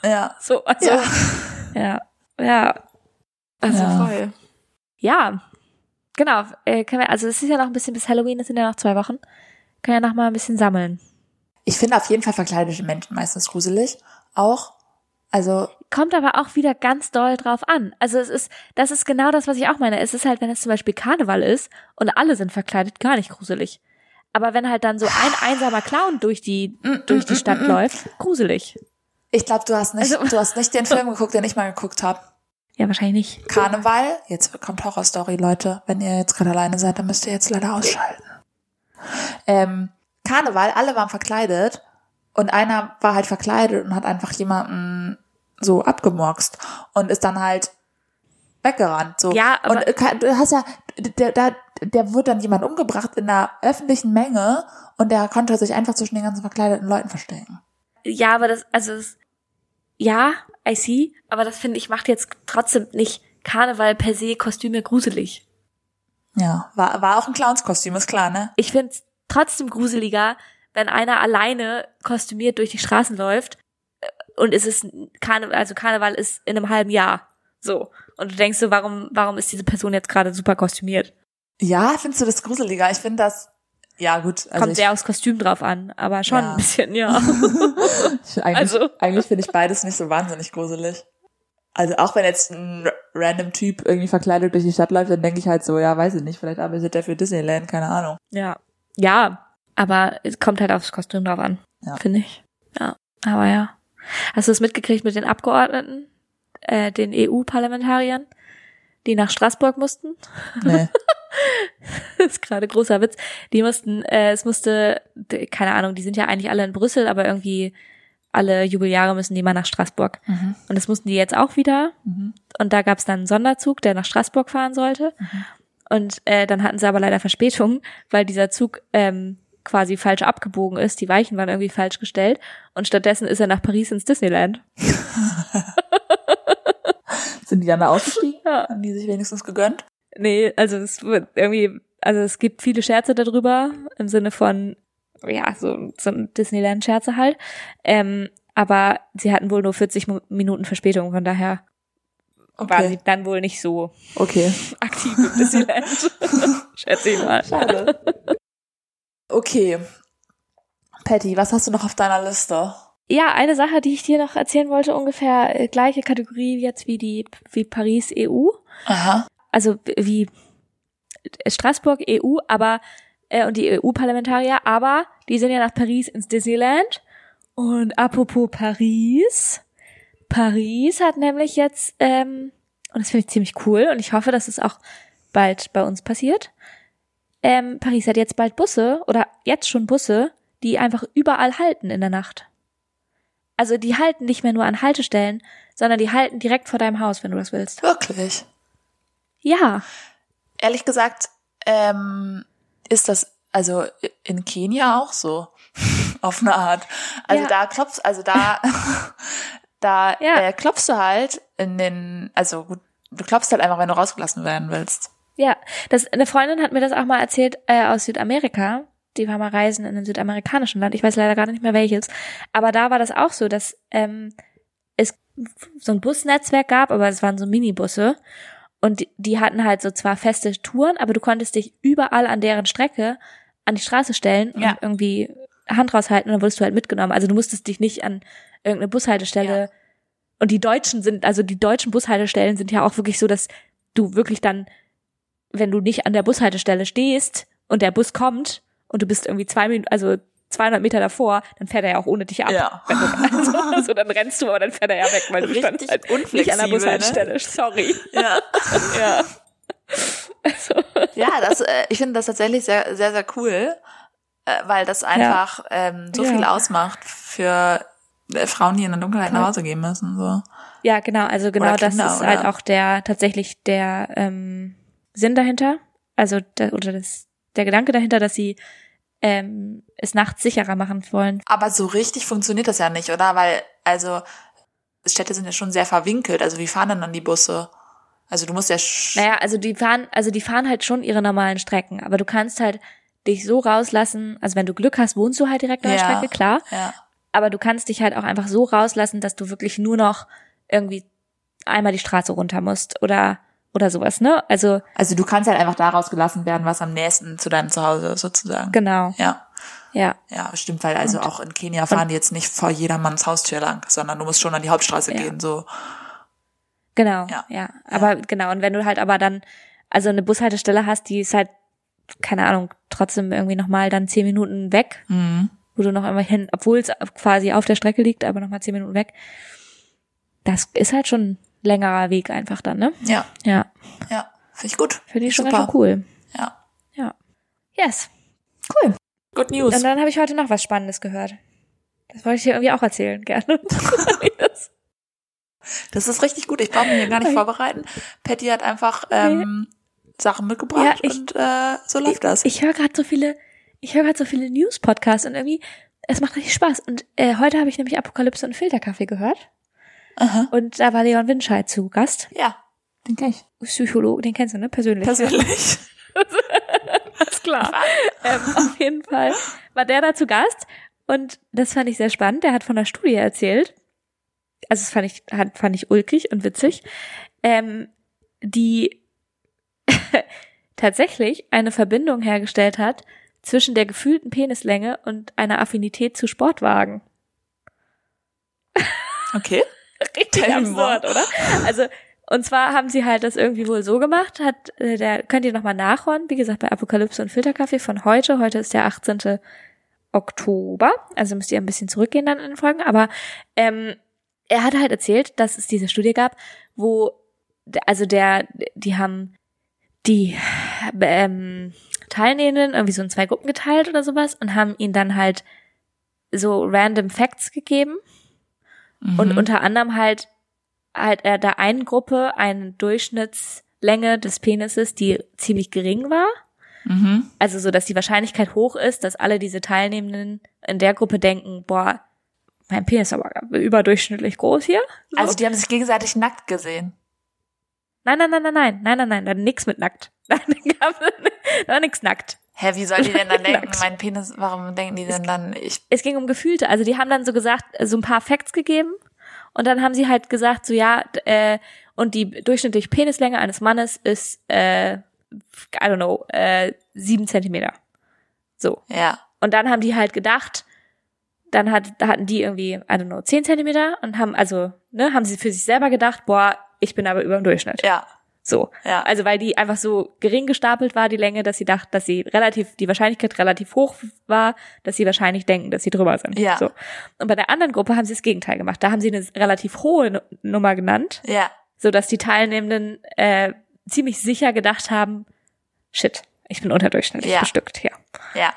Ja. So, also, Ja. ja, ja. Also Ja. voll. Ja, genau. Äh, können wir, also es ist ja noch ein bisschen bis Halloween, es sind ja noch zwei Wochen. Können ja noch mal ein bisschen sammeln. Ich finde auf jeden Fall verkleidete Menschen meistens gruselig. Auch. Also, Kommt aber auch wieder ganz doll drauf an. Also es ist, das ist genau das, was ich auch meine. Es ist halt, wenn es zum Beispiel Karneval ist und alle sind verkleidet, gar nicht gruselig. Aber wenn halt dann so ein einsamer Clown durch die, durch die Stadt läuft, gruselig. ich glaube, du hast nicht, Also- du hast nicht den Film geguckt, den ich mal geguckt habe. Ja, wahrscheinlich nicht. Karneval, jetzt kommt Horrorstory, Leute. Wenn ihr jetzt gerade alleine seid, dann müsst ihr jetzt leider ausschalten. Ähm, Karneval, alle waren verkleidet und einer war halt verkleidet und hat einfach jemanden so abgemurkst und ist dann halt weggerannt. So. Ja, aber- und du hast ja, der, der, der wurde dann jemand umgebracht in einer öffentlichen Menge und der konnte sich einfach zwischen den ganzen verkleideten Leuten verstecken. Ja, aber das, also es, ja, I see, aber das finde ich macht jetzt trotzdem nicht Karneval per se Kostüme gruselig. Ja, war, war auch ein Clownskostüm, ist klar, ne? Ich finde es trotzdem gruseliger, wenn einer alleine kostümiert durch die Straßen läuft äh, und es ist Karneval, also Karneval ist in einem halben Jahr. So. Und du denkst so, warum, warum ist diese Person jetzt gerade super kostümiert? Ja, findest du das gruseliger? Ich finde das, ja gut. Also Kommt sehr aufs Kostüm drauf an, aber schon Ja. ein bisschen, ja. ich, eigentlich, also- eigentlich finde ich beides nicht so wahnsinnig gruselig. Also auch wenn jetzt ein random Typ irgendwie verkleidet durch die Stadt läuft, dann denke ich halt so, ja, weiß ich nicht, vielleicht arbeitet der für Disneyland, keine Ahnung. ja. Ja. Aber es kommt halt aufs Kostüm drauf an, Ja. finde ich. Ja. Aber ja. Hast du es mitgekriegt mit den Abgeordneten, äh, den EU-Parlamentariern, die nach Straßburg mussten? Nee. das ist gerade großer Witz. Die mussten, äh, es musste, keine Ahnung, die sind ja eigentlich alle in Brüssel, aber irgendwie alle Jubeljahre müssen die mal nach Straßburg. Und das mussten die jetzt auch wieder. Und da gab es dann einen Sonderzug, der nach Straßburg fahren sollte. Und äh, dann hatten sie aber leider Verspätung, weil dieser Zug ähm, quasi falsch abgebogen ist. Die Weichen waren irgendwie falsch gestellt. Und stattdessen ist er nach Paris ins Disneyland. Sind die dann da ausgestiegen? Ja. Haben die sich wenigstens gegönnt? Nee, also es wird irgendwie, also es gibt viele Scherze darüber, im Sinne von, ja, so, so Disneyland-Scherze halt. Ähm, aber sie hatten wohl nur 40 Mu- Minuten Verspätung, von daher waren sie Okay. dann wohl nicht so Okay. aktiv im Disneyland. Schätze ich mal. Schade. Okay. Patty, was hast du noch auf deiner Liste? Ja, eine Sache, die ich dir noch erzählen wollte, ungefähr äh, gleiche Kategorie jetzt wie die, wie Paris EU. Aha. also wie Straßburg EU, aber äh, und die EU-Parlamentarier, aber die sind ja nach Paris ins Disneyland. Und apropos Paris, Paris hat nämlich jetzt, ähm, und das finde ich ziemlich cool und ich hoffe, dass es auch bald bei uns passiert. Ähm, Paris hat jetzt bald Busse oder jetzt schon Busse, die einfach überall halten in der Nacht. Also die halten nicht mehr nur an Haltestellen, sondern die halten direkt vor deinem Haus, wenn du das willst. Wirklich? Ja. Ehrlich gesagt, ähm, ist das also in Kenia auch so. Auf eine Art. Also Ja. da klopfst, also da, da Ja. äh, klopfst du halt in den, also gut, du klopfst halt einfach, wenn du rausgelassen werden willst. Ja, das, eine Freundin hat mir das auch mal erzählt äh, aus Südamerika. Die war mal reisen in einem südamerikanischen Land. Ich weiß leider gar nicht mehr welches. Aber da war das auch so, dass ähm, es so ein Busnetzwerk gab, aber es waren so Minibusse. Und die, die hatten halt so zwar feste Touren, aber du konntest dich überall an deren Strecke an die Straße stellen und Ja. irgendwie Hand raushalten und dann wurdest du halt mitgenommen. Also du musstest dich nicht an irgendeine Bushaltestelle Ja. und die Deutschen sind, also die deutschen Bushaltestellen sind ja auch wirklich so, dass du wirklich dann wenn du nicht an der Bushaltestelle stehst und der Bus kommt und du bist irgendwie zwei Minuten, also 200 Meter davor, dann fährt er ja auch ohne dich ab. Ja. Wenn du, also, also dann rennst du, aber dann fährt er ja weg, weil du Richtig standst halt nicht an der ne? Bushaltestelle. Sorry. Ja. Ja. Also, Ja, das, äh, ich finde das tatsächlich sehr, sehr, sehr cool, äh, weil das einfach ähm, so Ja. viel ausmacht für äh, Frauen, die in der Dunkelheit nach Hause gehen müssen. So. ja, genau, also genau Oder das Kinder, ist halt oder? auch der tatsächlich der ähm, Sinn dahinter. Also der, oder das, der Gedanke dahinter, dass sie ähm, es nachts sicherer machen wollen. Aber so richtig funktioniert das ja nicht, oder? Weil, also, Städte sind ja schon sehr verwinkelt. Also wie fahren denn dann die Busse? Also du musst ja Naja, also die fahren, also die fahren halt schon ihre normalen Strecken, aber du kannst halt dich so rauslassen, also wenn du Glück hast, wohnst du halt direkt an der Ja. Strecke, klar, ja. aber du kannst dich halt auch einfach so rauslassen, dass du wirklich nur noch irgendwie einmal die Straße runter musst oder oder sowas, ne? Also Also du kannst halt einfach da rausgelassen werden, was am nächsten zu deinem Zuhause ist, sozusagen. genau, Ja. ja, Ja, stimmt, weil also auch in Kenia fahren die jetzt nicht vor jedermanns Haustür lang, sondern du musst schon an die Hauptstraße Ja. gehen, so. genau, Ja. ja, Aber genau, und wenn du halt aber dann also eine Bushaltestelle hast, die ist halt keine Ahnung, trotzdem irgendwie nochmal dann zehn Minuten weg, Mhm. wo du noch einmal hin, obwohl es quasi auf der Strecke liegt, aber nochmal zehn Minuten weg. Das ist halt schon längerer Weg einfach dann, ne? Ja, Ja, ja. Finde ich gut. finde ich schon Super. ganz cool. Ja. Ja. Yes. Cool. Good News. Und dann habe ich heute noch was Spannendes gehört. Das wollte ich dir irgendwie auch erzählen, gerne. Das- ist richtig gut. Ich brauche mich hier gar nicht vorbereiten. Patty hat einfach ähm, Sachen mitgebracht Ja, ich- und äh, so läuft das. ich höre gerade so viele, ich höre gerade so viele News-Podcasts und irgendwie, es macht richtig Spaß. Und äh, heute habe ich nämlich Apokalypse und Filterkaffee gehört. Aha. Und da war Leon Winscheid zu Gast. Ja, den kenn ich. Psychologe, den kennst du, ne? Persönlich. Persönlich. Alles klar. ähm, auf jeden Fall war der da zu Gast und das fand ich sehr spannend. Der hat von der Studie erzählt. Also das fand ich, fand ich ulkig und witzig. Ähm, die tatsächlich eine Verbindung hergestellt hat zwischen der gefühlten Penislänge und einer Affinität zu Sportwagen. Okay. Richtig Tell absurd, oder? Also, und zwar haben sie halt das irgendwie wohl so gemacht, hat, äh, der, könnt ihr nochmal nachhören, wie gesagt, bei Apokalypse und Filterkaffee von heute. Heute ist der 18. Oktober, also müsst ihr ein bisschen zurückgehen dann in den Folgen, aber ähm, er hat halt erzählt, dass es diese Studie gab, wo also der, die haben die ähm, Teilnehmenden irgendwie so in zwei Gruppen geteilt oder sowas und haben ihnen dann halt so random Facts gegeben Mhm. Und unter anderem halt, halt er da einen Gruppe eine Durchschnittslänge des Penises, die ziemlich gering war. Mhm. Also so, dass die Wahrscheinlichkeit hoch ist, dass alle diese Teilnehmenden in der Gruppe denken, boah, mein Penis ist aber überdurchschnittlich groß hier. So. Also die haben sich gegenseitig nackt gesehen. Nein, nein, nein, nein, nein, nein, nein, nein, da nix mit nackt. Da nix nackt. Hä, wie soll die denn dann denken, mein Penis, warum denken die denn dann, ich, Es ging um Gefühlte. Also die haben dann so gesagt, so ein paar Facts gegeben und dann haben sie halt gesagt, so ja, äh, und die durchschnittliche Penislänge eines Mannes ist, äh, I don't know, äh, sieben Zentimeter. So. ja, Und dann haben die halt gedacht, dann hat, hatten die irgendwie, I don't know, 10 Zentimeter und haben, also, ne, haben sie für sich selber gedacht, boah, ich bin aber über dem Durchschnitt. ja, So. Ja. Also, weil die einfach so gering gestapelt war, die Länge, dass sie dachten, dass sie relativ, die Wahrscheinlichkeit relativ hoch war, dass sie wahrscheinlich denken, dass sie drüber sind. Ja. So. Und bei der anderen Gruppe haben sie das Gegenteil gemacht. Da haben sie eine relativ hohe Nu- Nummer genannt, ja, so dass die Teilnehmenden, äh, ziemlich sicher gedacht haben, shit, ich bin unterdurchschnittlich Ja. bestückt hier. ja,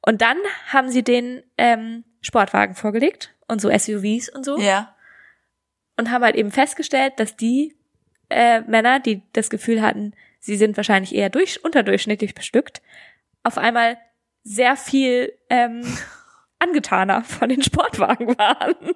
Und dann haben sie den ähm, Sportwagen vorgelegt und so SUVs und so ja, und haben halt eben festgestellt, dass die äh, Männer, die das Gefühl hatten, sie sind wahrscheinlich eher durch, unterdurchschnittlich bestückt, auf einmal sehr viel ähm, angetaner von den Sportwagen waren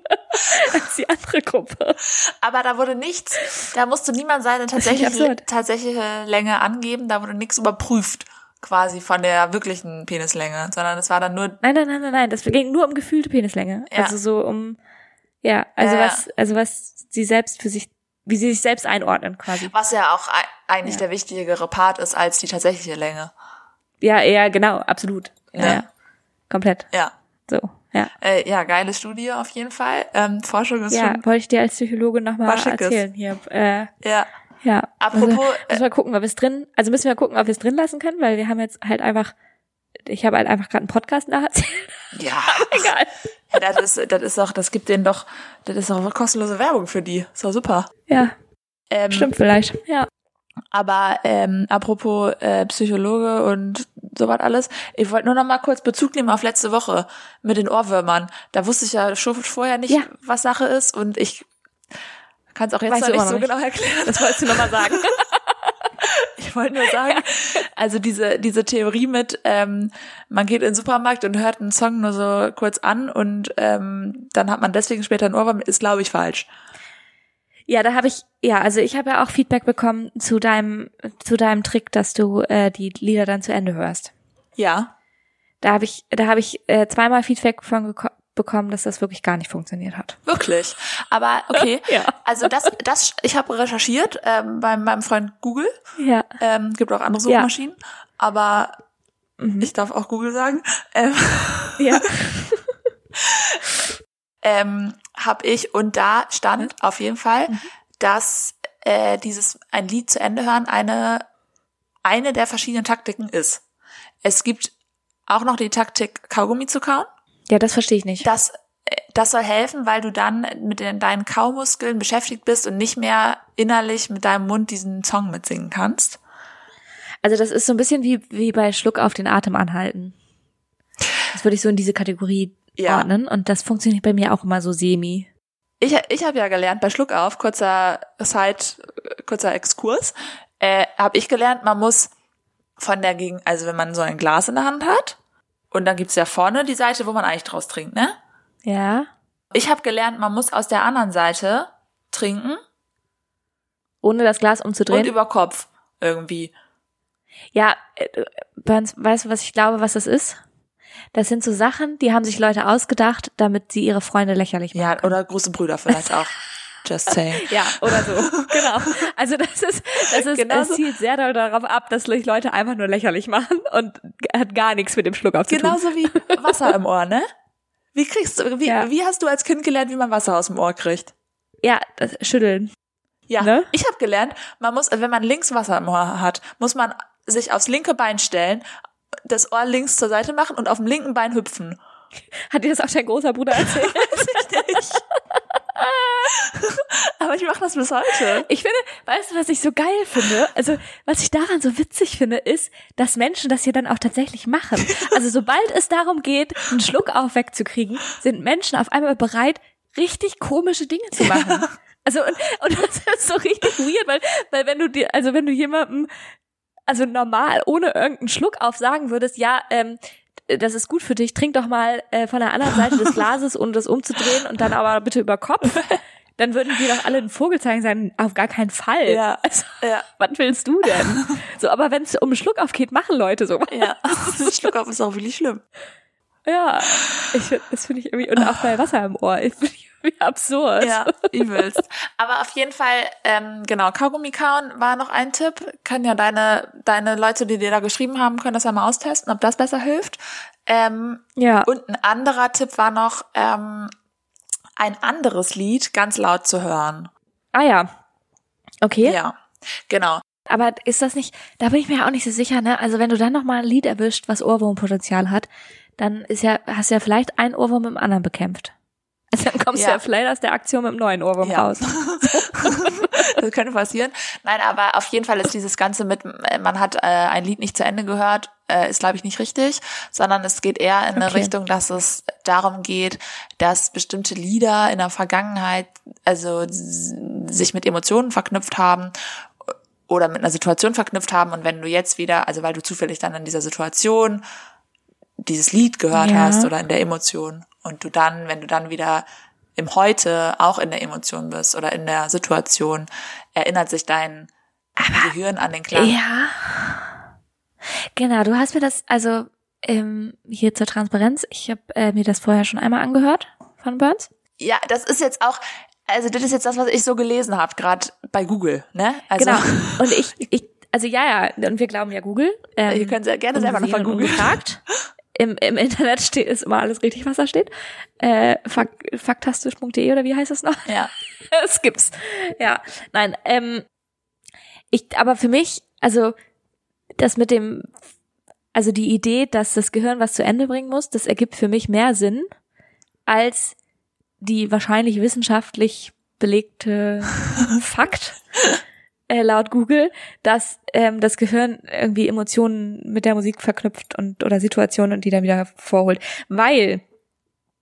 als die andere Gruppe. Aber da wurde nichts, da musste niemand seine tatsächliche, tatsächliche Länge angeben, da wurde nichts überprüft, quasi von der wirklichen Penislänge, sondern es war dann nur, Nein, nein, nein, nein, nein, das ging nur um gefühlte Penislänge. Ja. Also so um, ja, also ja. was, also was sie selbst für sich, wie sie sich selbst einordnen quasi. was ja auch ei- eigentlich Ja. der wichtigere Part ist als die tatsächliche Länge. Ja, eher, genau, absolut. Ja, Ja. ja. Komplett. Ja. So, ja. Äh, ja, geile Studie auf jeden Fall. Ähm, Forschung ist Ja, schon, wollte ich dir als Psychologe nochmal erzählen hier. Äh, ja. ja. Apropos, also, müssen wir gucken, ob wir es drin, also müssen wir gucken, ob wir es drin lassen können, weil wir haben jetzt halt einfach, ich habe halt einfach gerade einen Podcast nacherzählt. Ja, Egal. ja das ist, das ist doch, das gibt denen doch, das ist doch kostenlose Werbung für die. Ist doch super. Ja, Ähm, stimmt vielleicht. Ja. Aber ähm, apropos äh, Psychologe und sowas alles, ich wollte nur noch mal kurz Bezug nehmen auf letzte Woche mit den Ohrwürmern. Da wusste ich ja schon vorher nicht, Ja. was Sache ist und ich kann es auch jetzt noch nicht immer so noch genau erklären. Das wolltest du nochmal sagen. Wollte nur sagen, also diese diese Theorie mit, ähm, man geht in den Supermarkt und hört einen Song nur so kurz an und ähm, dann hat man deswegen später einen Ohrwurm, ist glaube ich falsch. Ja, da habe ich, ja, also ich habe ja auch Feedback bekommen zu deinem, zu deinem Trick, dass du äh, die Lieder dann zu Ende hörst. Ja. Da habe ich, da habe ich äh, zweimal Feedback von bekommen, dass das wirklich gar nicht funktioniert hat. Wirklich. Aber okay. Ja. Also das, das, ich habe recherchiert ähm, bei meinem Freund Google. Ja. Ähm, gibt auch andere Ja. Suchmaschinen, aber Mhm. ich darf auch Google sagen. Ähm, Ja. ähm, habe ich und da stand auf jeden Fall, Mhm. dass äh, dieses ein Lied zu Ende hören eine eine der verschiedenen Taktiken ist. Es gibt auch noch die Taktik Kaugummi zu kauen. Ja, das verstehe ich nicht. Das das soll helfen, weil du dann mit den, deinen Kaumuskeln beschäftigt bist und nicht mehr innerlich mit deinem Mund diesen Song mitsingen kannst. Also das ist so ein bisschen wie, wie bei Schluck auf den Atem anhalten. Das würde ich so in diese Kategorie Ja. ordnen und das funktioniert bei mir auch immer so semi. Ich, ich habe ja gelernt, bei Schluck auf, kurzer Side, kurzer Exkurs, äh, habe ich gelernt, man muss von der Gegen, also wenn man so ein Glas in der Hand hat und dann gibt's ja vorne die Seite, wo man eigentlich draus trinkt, ne? Ja. Ich habe gelernt, man muss aus der anderen Seite trinken Ohne das Glas umzudrehen. und über Kopf irgendwie. Ja, äh, Burns, weißt du, was ich glaube, was das ist? Das sind so Sachen, die haben sich Leute ausgedacht, damit sie ihre Freunde lächerlich machen. Ja, oder große Brüder vielleicht auch. Just saying. Ja, oder so. genau. Also das ist, das ist, Genau es zielt sehr darauf ab, dass sich Leute einfach nur lächerlich machen und hat gar nichts mit dem Schluck auf zu tun. Genauso wie Wasser im Ohr, ne? Wie kriegst du, wie, Ja. wie hast du als Kind gelernt, wie man Wasser aus dem Ohr kriegt? Ja, das Schütteln. Ja, Ne? ich habe gelernt, man muss, wenn man links Wasser im Ohr hat, muss man sich aufs linke Bein stellen, das Ohr links zur Seite machen und auf dem linken Bein hüpfen. Hat dir das auch dein großer Bruder erzählt? Aber ich mache das bis heute. Ich finde, weißt du, was ich so geil finde? Also, was ich daran so witzig finde, ist, dass Menschen das hier dann auch tatsächlich machen. Also, sobald es darum geht, einen Schluck auf wegzukriegen, sind Menschen auf einmal bereit, richtig komische Dinge zu machen. Also, und, und das ist so richtig weird, weil, weil wenn du dir, also wenn du jemandem, also normal, ohne irgendeinen Schluck auf sagen würdest, ja, ähm, das ist gut für dich, trink doch mal äh, von der anderen Seite des Glases, ohne das umzudrehen und dann aber bitte über Kopf. Dann würden die doch alle einen Vogel zeigen sagen, auf gar keinen Fall. Ja. Also, Ja. was willst du denn? So, aber wenn es um einen Schluck auf geht, machen Leute so. Ja. Schluck auf ist auch wirklich schlimm. Ja, ich, das finde ich irgendwie, und auch bei Wasser im Ohr, ich finde ich irgendwie absurd. Ja, übelst. Aber auf jeden Fall, ähm, genau, Kaugummi kauen war noch ein Tipp. Können ja deine, deine Leute, die dir da geschrieben haben, können das ja mal austesten, ob das besser hilft. Ähm, Ja. und ein anderer Tipp war noch, ähm, ein anderes Lied ganz laut zu hören. ah ja. Okay. Ja, genau. Aber ist das nicht, da bin ich mir ja auch nicht so sicher, ne? Also wenn du dann nochmal ein Lied erwischt, was Ohrwurmpotenzial hat, dann ist ja, hast du ja vielleicht ein Ohrwurm mit dem anderen bekämpft. Also dann kommst Ja. du ja vielleicht aus der Aktion mit dem neuen Ohrwurm Ja. raus. das könnte passieren. Nein, aber auf jeden Fall ist dieses Ganze mit, äh, man hat äh, ein Lied nicht zu Ende gehört, äh, ist, glaube ich, nicht richtig, sondern es geht eher in eine Okay. Richtung, dass es darum geht, dass bestimmte Lieder in der Vergangenheit also sich mit Emotionen verknüpft haben oder mit einer Situation verknüpft haben und wenn du jetzt wieder, also weil du zufällig dann in dieser Situation dieses Lied gehört Ja. hast oder in der Emotion und du dann, wenn du dann wieder im Heute auch in der Emotion bist oder in der Situation, erinnert sich dein Gehirn an den Klang. Ja. Genau, du hast mir das, also ähm, hier zur Transparenz, ich habe äh, mir das vorher schon einmal angehört von Burns. Ja, das ist jetzt auch, also das ist jetzt das, was ich so gelesen habe, gerade bei Google, ne? Also, Genau. Und ich, ich, also ja, ja, und wir glauben ja Google. Ähm, Ihr könnt sehr gerne selber noch und googeln. ungefragt. Im, Im Internet steht ist immer alles richtig, was da steht. Äh, fak faktastisch.de oder wie heißt das noch? Ja. Es gibt's. Ja, nein. Ähm, ich, aber für mich, also das mit dem, also die Idee, dass das Gehirn was zu Ende bringen muss, das ergibt für mich mehr Sinn als die wahrscheinlich wissenschaftlich belegte Fakt äh, laut Google, dass ähm, das Gehirn irgendwie Emotionen mit der Musik verknüpft und oder Situationen und die dann wieder vorholt, weil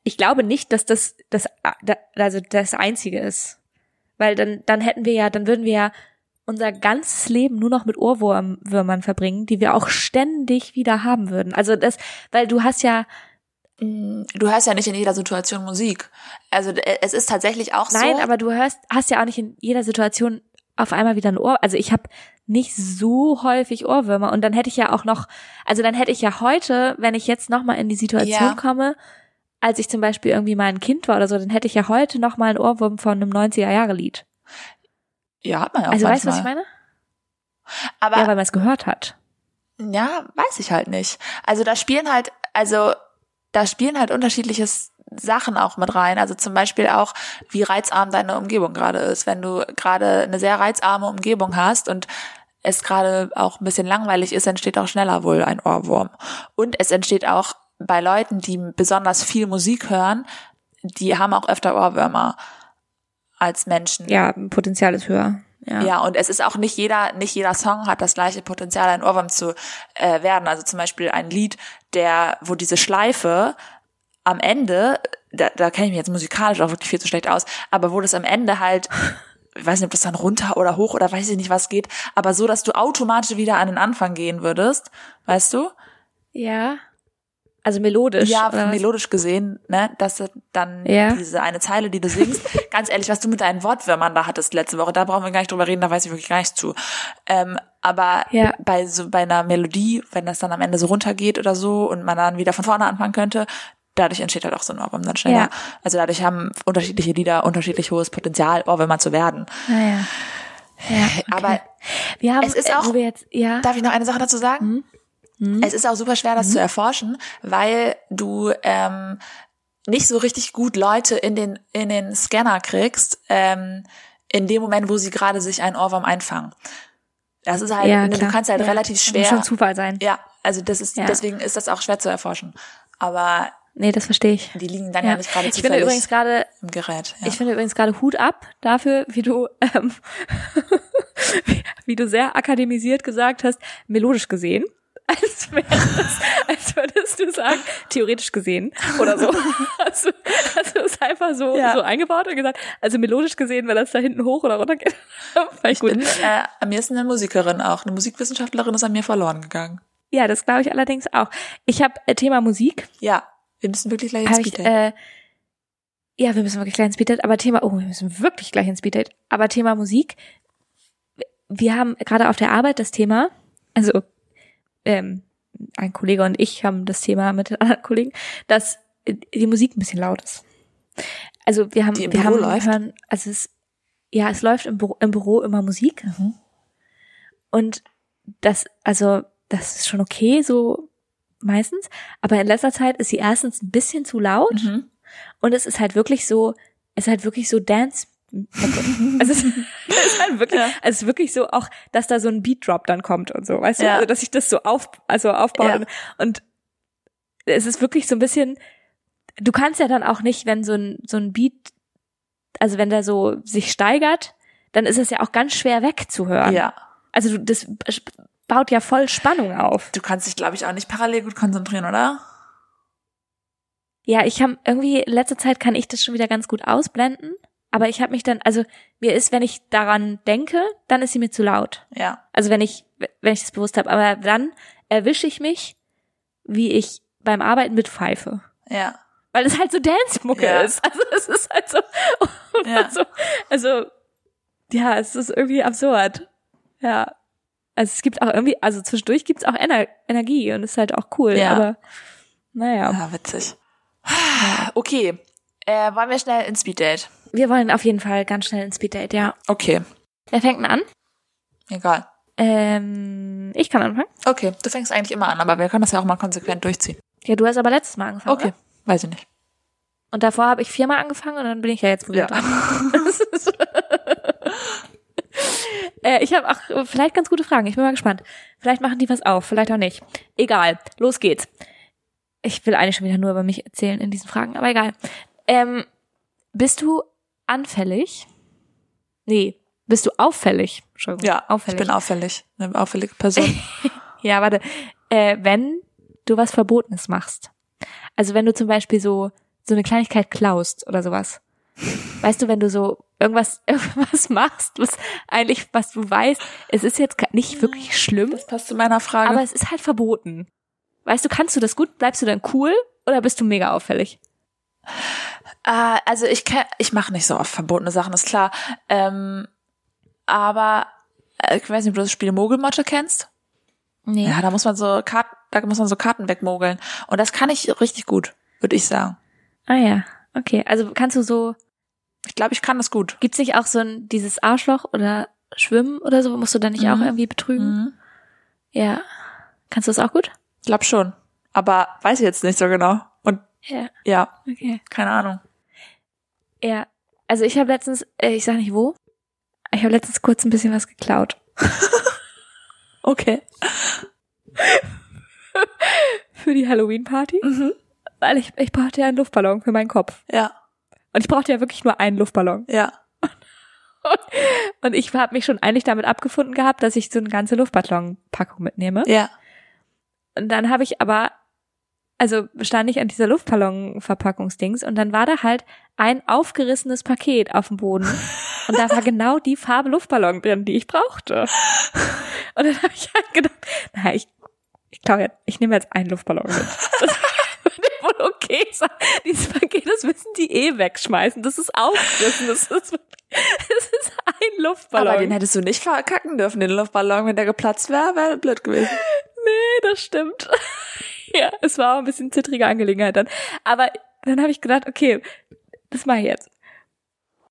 ich glaube nicht, dass das das also das einzige ist, weil dann dann hätten wir ja, dann würden wir ja unser ganzes Leben nur noch mit Ohrwürmern verbringen, die wir auch ständig wieder haben würden. Also das, weil du hast ja Du hörst ja nicht in jeder Situation Musik. Also äh, es ist tatsächlich auch Nein, so. aber du hörst, hast ja auch nicht in jeder Situation auf einmal wieder ein Ohr. Also ich habe nicht so häufig Ohrwürmer und dann hätte ich ja auch noch, also dann hätte ich ja heute, wenn ich jetzt noch mal in die Situation Ja. komme, als ich zum Beispiel irgendwie mal ein Kind war oder so, dann hätte ich ja heute noch mal einen Ohrwurm von einem 90er Jahre Lied. ja, hat man ja auch Also weißt du, manchmal. was ich meine? Aber Ja, weil man es gehört hat. Ja, weiß ich halt nicht. Also da spielen halt, also da spielen halt unterschiedliche Sachen auch mit rein. Also zum Beispiel auch, wie reizarm deine Umgebung gerade ist. Wenn du gerade eine sehr reizarme Umgebung hast und es gerade auch ein bisschen langweilig ist, entsteht auch schneller wohl ein Ohrwurm. Und es entsteht auch bei Leuten, die besonders viel Musik hören, die haben auch öfter Ohrwürmer als Menschen. Ja, Potenzial ist höher. Ja. Ja, und es ist auch nicht jeder, nicht jeder Song hat das gleiche Potenzial, ein Ohrwurm zu äh, werden. Also zum Beispiel ein Lied, der, wo diese Schleife am Ende, da, da kenne ich mich jetzt musikalisch auch wirklich viel zu schlecht aus, aber wo das am Ende halt, ich weiß nicht, ob das dann runter oder hoch oder weiß ich nicht, was geht, aber so, dass du automatisch wieder an den Anfang gehen würdest, weißt du? Ja. Also melodisch. Ja, melodisch gesehen, ne, dass du dann Ja. diese eine Zeile, die du singst, ganz ehrlich, was du mit deinen Wortwürmern da hattest letzte Woche, da brauchen wir gar nicht drüber reden, da weiß ich wirklich gar nichts zu. Ähm, aber Ja. bei so bei einer Melodie, wenn das dann am Ende so runtergeht oder so und man dann wieder von vorne anfangen könnte, dadurch entsteht halt auch so ein Ohrwurm dann schneller. Ja. Also dadurch haben unterschiedliche Lieder unterschiedlich hohes Potenzial, Ohrwürmer zu werden. Naja. Ja, okay. Aber wir haben, es ist äh, auch- jetzt, ja. Darf ich noch eine Sache dazu sagen? Es ist auch super schwer, das zu erforschen, weil du ähm, nicht so richtig gut Leute in den in den Scanner kriegst, ähm, in dem Moment, wo sie gerade sich einen Ohrwurm einfangen. Das ist halt, ja, du kannst halt relativ Das schwer. Muss schon Zufall sein. Ja, also das ist deswegen ist das auch schwer zu erforschen. Aber nee, das verstehe ich. Die liegen dann ja, nicht gerade Ich finde übrigens gerade, im Gerät. Ja. ich finde übrigens gerade Hut ab dafür, wie du, ähm, wie, wie du sehr akademisiert gesagt hast, melodisch gesehen. Als wäre das, als würdest du sagen, theoretisch gesehen oder so. Also, also ist einfach so, Ja. so eingebaut und gesagt, also melodisch gesehen, wenn das da hinten hoch oder runter geht. Ich gut. bin, äh, mir ist eine Musikerin auch. Eine Musikwissenschaftlerin ist an mir verloren gegangen. Ja, das glaube ich allerdings auch. Ich habe äh, Thema Musik. Ja, wir müssen wirklich gleich ins Hab ich, Speed äh, ja, wir müssen wirklich gleich ins Speeddate, aber Thema, oh, wir müssen wirklich gleich ins Speeddate, aber Thema Musik. Wir haben gerade auf der Arbeit das Thema, also ähm, ein Kollege und ich haben das Thema mit den anderen Kollegen, dass die Musik ein bisschen laut ist. Also wir haben, wir Büro haben läuft? hören, also es, ja, es läuft im Büro, im Büro immer Musik Mhm. und das, also das ist schon okay, so meistens, aber in letzter Zeit ist sie erstens ein bisschen zu laut Mhm. und es ist halt wirklich so, es ist halt wirklich so Dance. Also es es ist halt wirklich, Ja. es ist wirklich so auch, dass da so ein Beat Drop dann kommt und so, weißt du, Ja. also dass sich das so auf, also aufbaut Ja. und, und es ist wirklich so ein bisschen, du kannst ja dann auch nicht, wenn so ein so ein Beat, also wenn der so sich steigert, dann ist es ja auch ganz schwer wegzuhören. Ja. Also du, das baut ja voll Spannung auf. Du kannst dich, glaube ich, auch nicht parallel gut konzentrieren, oder? Ja, ich habe irgendwie in letzter Zeit kann ich das schon wieder ganz gut ausblenden, aber ich habe mich dann, also mir ist, wenn ich daran denke, dann ist sie mir zu laut. Ja. Also wenn ich wenn ich das bewusst habe, aber dann erwische ich mich, wie ich beim Arbeiten mit pfeife, Ja. weil es halt so Dance-Mucke Ja. ist. Also es ist halt so, Ja. also, also ja, es ist irgendwie absurd. Ja. Also es gibt auch irgendwie, also zwischendurch gibt's auch Ener Energie und ist halt auch cool, Ja. aber naja. Ja, witzig. Okay. Äh, wollen wir schnell ins Speeddate? Wir wollen auf jeden Fall ganz schnell ins Speeddate, ja. Okay. Wer fängt denn an? Egal. Ähm, ich kann anfangen. Okay, du fängst eigentlich immer an, aber wir können das ja auch mal konsequent durchziehen. Ja, du hast aber letztes Mal angefangen. Okay, Oder? weiß ich nicht. Und davor habe ich viermal angefangen und dann bin ich ja jetzt wohl Ja. dran. Das ist- äh, ich habe auch vielleicht ganz gute Fragen. Ich bin mal gespannt. Vielleicht machen die was auf, vielleicht auch nicht. Egal, los geht's. Ich will eigentlich schon wieder nur über mich erzählen in diesen Fragen, aber egal. Ähm, bist du anfällig? Nee, bist du auffällig? Entschuldigung. Ja, auffällig. ich bin auffällig. Eine auffällige Person. Ja, warte. Äh, wenn du was Verbotenes machst. Also wenn du zum Beispiel so, so eine Kleinigkeit klaust oder sowas. Weißt du, wenn du so irgendwas, irgendwas machst, was eigentlich, was du weißt, es ist jetzt nicht wirklich schlimm, Das passt zu meiner Frage. aber es ist halt verboten. Weißt du, kannst du das gut? Bleibst du dann cool oder bist du mega auffällig? Äh, also ich kenn, ich mache nicht so oft verbotene Sachen, ist klar. Ähm, aber äh, ich weiß nicht, ob du das Spiel Mogelmotte kennst. Nee. Ja, da muss man so Karten, da muss man so Karten wegmogeln. Und das kann ich richtig gut, würde ich sagen. Ah ja, okay. Also kannst du so, Ich glaube, ich kann das gut. gibt's nicht auch so ein, dieses Arschloch oder Schwimmen oder so? Musst du dann nicht auch Mhm. irgendwie betrügen? Mhm. Ja. Kannst du das auch gut? Ich glaube schon. Aber weiß ich jetzt nicht so genau. Und Ja. ja, Okay. keine Ahnung. Ja, also ich habe letztens, äh, ich sag nicht wo, ich habe letztens kurz ein bisschen was geklaut. Okay. Für die Halloween-Party. Mhm. Weil ich, ich brauchte ja einen Luftballon für meinen Kopf. Ja, Und ich brauchte ja wirklich nur einen Luftballon. ja. Und ich habe mich schon eigentlich damit abgefunden gehabt, dass ich so eine ganze Luftballonpackung mitnehme. Ja. Und dann habe ich aber, also stand ich an dieser Luftballon-Verpackungsdings und dann war da halt ein aufgerissenes Paket auf dem Boden. Und da war genau die Farbe Luftballon drin, die ich brauchte. Und dann habe ich halt gedacht, naja, ich, ich glaube ich nehme jetzt einen Luftballon mit. Das Dieses Paket, das müssen die eh wegschmeißen. Das ist aufgerissen. Das ist, das ist ein Luftballon. Aber den hättest du nicht verkacken dürfen, den Luftballon. Wenn der geplatzt wäre, wäre blöd gewesen. Nee, das stimmt. ja, es war auch ein bisschen zittrige Angelegenheit dann. Aber dann habe ich gedacht, okay, das mache ich jetzt.